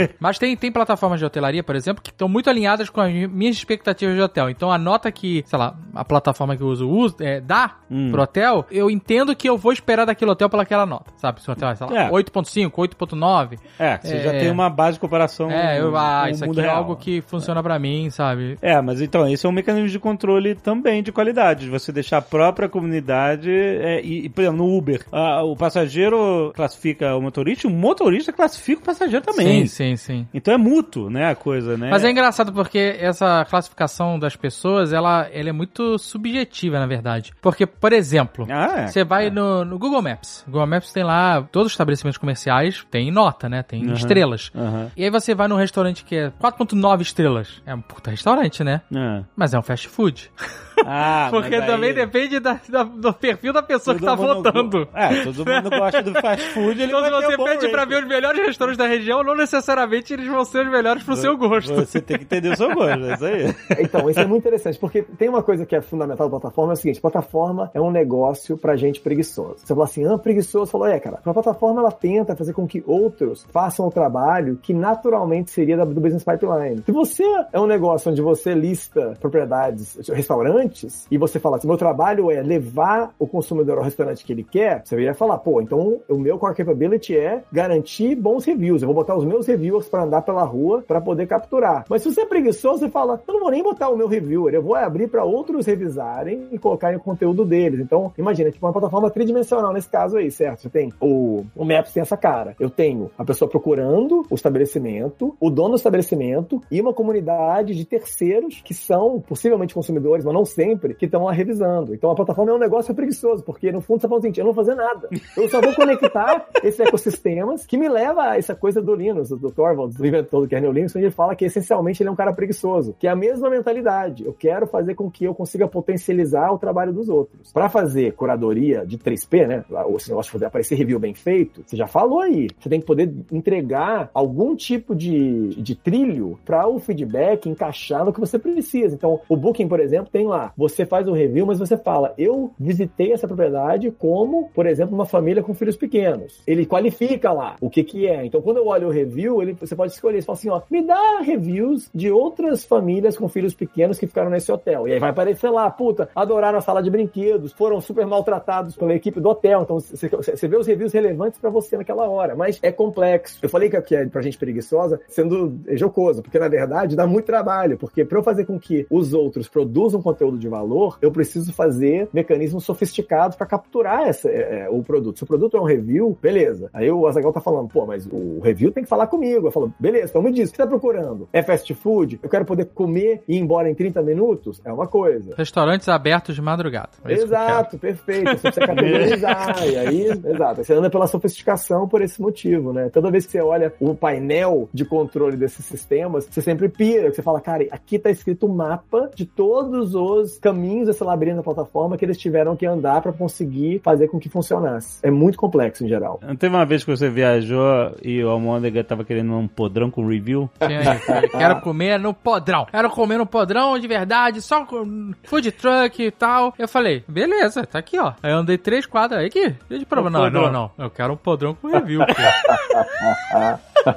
Speaker 5: E- Mas tem, tem plataformas de hotelaria, por exemplo, que estão muito alinhadas com as minhas expectativas de hotel. Então a nota que, sei lá, a plataforma que eu uso, uso é, dá
Speaker 2: Hum.
Speaker 5: pro hotel, eu entendo que eu vou esperar daquele hotel pelaquela nota. Sabe? Se o hotel é, sei lá,
Speaker 2: É.
Speaker 5: 8.5, 8.9.
Speaker 2: É, você já
Speaker 5: É.
Speaker 2: tem uma base de comparação
Speaker 5: É, eu, ah, isso aqui é
Speaker 2: real.
Speaker 5: algo que funciona pra mim, sabe?
Speaker 2: É, mas então, esse é um mecanismo de controle também de qualidade, de você deixar a própria comunidade, é, e, por exemplo, no Uber, ah, o passageiro classifica o motorista, e o motorista classifica o passageiro também.
Speaker 5: Sim, sim, sim.
Speaker 2: Então é mútuo, né, a coisa, né?
Speaker 5: Mas é engraçado porque essa classificação das pessoas, ela, ela é muito subjetiva, na verdade. Porque, por exemplo,
Speaker 2: Ah, é.
Speaker 5: Você vai no, no Google Maps. Google Maps tem lá, todos os estabelecimentos comerciais tem nota, né? Tem
Speaker 2: Aham.
Speaker 5: estrelas.
Speaker 2: Aham.
Speaker 5: E aí você vai num restaurante que é 4.9 estrelas. É um puta restaurante, né?
Speaker 2: É.
Speaker 5: Mas é um fast food.
Speaker 2: Ah,
Speaker 5: Porque
Speaker 2: aí-
Speaker 5: também depende da- da- do perfil da pessoa que tá
Speaker 2: Todo
Speaker 5: votando.
Speaker 2: go- É, todo mundo gosta do fast food, ele
Speaker 5: Então se você
Speaker 2: um bom
Speaker 5: pede pra
Speaker 2: rating.
Speaker 5: ver os melhores restaurantes da região, não necessariamente eles vão ser os melhores pro seu gosto.
Speaker 2: Você tem que entender o seu gosto, é isso aí.
Speaker 3: Então, isso é muito interessante, porque tem uma coisa que é fundamental da plataforma, é o seguinte, plataforma é um negócio pra gente preguiçoso. Você fala assim, ah, preguiçoso, falou, é, cara, a plataforma ela tenta fazer com que outros façam o trabalho que naturalmente seria do business pipeline. Se você é um negócio onde você lista propriedades, restaurantes, e você fala assim, meu trabalho é levar o consumidor ao restaurante que ele quer, você iria falar, pô, então o meu core capability é garantir bons reviews. Eu vou botar os meus reviews pra andar pela rua pra poder capturar. Mas se você é preguiçoso, você fala, eu não vou nem botar o meu reviewer, eu vou abrir pra outros revisarem e colocarem o conteúdo deles. Então, imagina, tipo uma plataforma tridimensional nesse caso aí, certo? Você tem o, o Maps tem essa cara. Eu tenho a pessoa procurando o estabelecimento, o dono do estabelecimento e uma comunidade de terceiros que são possivelmente consumidores, mas não sempre, que estão lá revisando. Então a plataforma é um negócio preguiçoso, porque no fundo você fala o seguinte, eu não vou fazer nada. Eu só vou conectar esses ecossistemas que me leva a essa coisa do Linus, do Torvalds, do inventor do kernel Linux, onde ele fala que essencialmente ele é um cara preguiçoso, que é a mesma mentalidade. Eu quero fazer com que eu consiga potencializar o trabalho dos outros. Para fazer curadoria de 3P, né, ou esse negócio poder aparecer review bem feito, você já falou aí, você tem que poder entregar algum tipo de, de trilho para o feedback encaixar no que você precisa. Então, o Booking, por exemplo, tem lá, você faz o review, mas você fala, eu visitei essa propriedade como, por exemplo, uma família com filhos pequenos. Ele qualifica lá o que que é. Então, quando eu olho o review, ele, você pode escolher, você fala assim, ó, me dá reviews de outras famílias com filhos pequenos que ficaram nesse hotel. E aí vai aparecer lá, puta, adoraram a sala de brinquedos, foram super maltratados pela equipe do hotel. Então, você vê os reviews relevantes para você naquela hora. Mas é complexo. Eu falei que aqui é pra gente preguiçosa, sendo jocoso, porque na verdade dá muito trabalho. Porque para eu fazer com que os outros produzam conteúdo conteúdo de valor, eu preciso fazer mecanismos sofisticados para capturar essa, é, é, o produto. Se o produto é um review, beleza. Aí o Azagal tá falando, pô, mas o review tem que falar comigo. Eu falo, beleza, então me diz, o que você tá procurando? É fast food? Eu quero poder comer e ir embora em 30 minutos? É uma coisa.
Speaker 5: Restaurantes abertos de madrugada. É
Speaker 3: exato, perfeito. Você precisa categorizar. e aí, exato. Você anda pela sofisticação por esse motivo, né? Toda vez que você olha o painel de controle desses sistemas, você sempre pira, você fala, cara, aqui tá escrito o mapa de todos os caminhos dessa labirinto da plataforma que eles tiveram que andar para conseguir fazer com que funcionasse. É muito complexo em geral.
Speaker 2: Não teve uma vez que você viajou e o Almôndega tava querendo um podrão com review?
Speaker 5: Quero comer no podrão. Quero comer no podrão de verdade, só com food truck e tal. Eu falei, beleza, tá aqui, ó. Aí eu andei três quadras. Aí que, de prova. Não, não, não. Eu quero um podrão com review,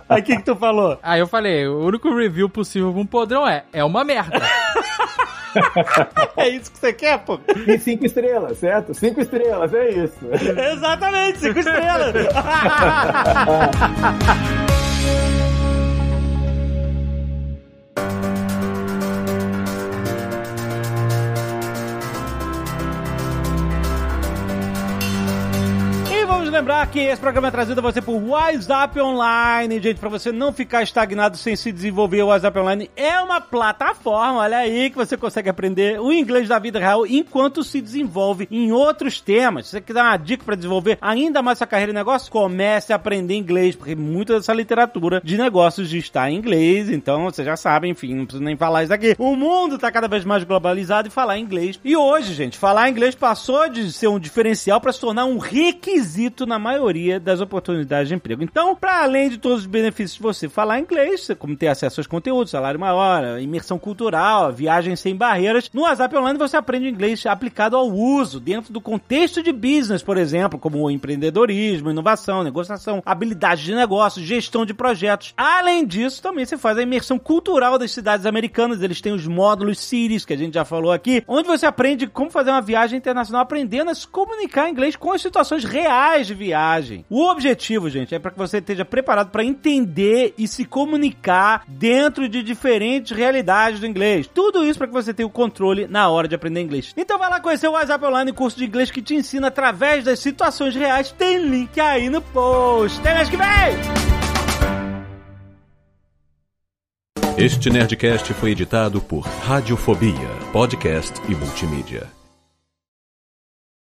Speaker 2: Aí o que, que tu falou?
Speaker 5: Aí eu falei, o único review possível com um podrão é, é uma merda.
Speaker 2: é isso que você quer, pô?
Speaker 3: E cinco estrelas, certo? Cinco estrelas, é isso.
Speaker 2: Exatamente, cinco estrelas. lembrar que esse programa é trazido a você por WhatsApp Online, gente, para você não ficar estagnado sem se desenvolver. O WhatsApp Online é uma plataforma, olha aí, que você consegue aprender o inglês da vida real enquanto se desenvolve em outros temas. Se você quiser uma dica para desenvolver ainda mais sua carreira em negócio, comece a aprender inglês, porque muita dessa literatura de negócios está em inglês, então você já sabe, enfim, não preciso nem falar isso aqui. O mundo está cada vez mais globalizado e falar inglês. E hoje, gente, falar inglês passou de ser um diferencial para se tornar um requisito na maioria das oportunidades de emprego. Então, para além de todos os benefícios de você falar inglês, como ter acesso aos conteúdos, salário maior, imersão cultural, viagem sem barreiras, no WhatsApp Online você aprende inglês aplicado ao uso, dentro do contexto de business, por exemplo, como empreendedorismo, inovação, negociação, habilidade de negócio, gestão de projetos. Além disso, também você faz a imersão cultural das cidades americanas. Eles têm os módulos Cities, que a gente já falou aqui, onde você aprende como fazer uma viagem internacional aprendendo a se comunicar em inglês com as situações reais de viagem. O objetivo, gente, é para que você esteja preparado para entender e se comunicar dentro de diferentes realidades do inglês. Tudo isso para que você tenha o controle na hora de aprender inglês. Então vai lá conhecer o WhatsApp Online, curso de inglês que te ensina através das situações reais. Tem link aí no post. Até mês que vem!
Speaker 1: Este Nerdcast foi editado por Radiofobia, podcast e multimídia.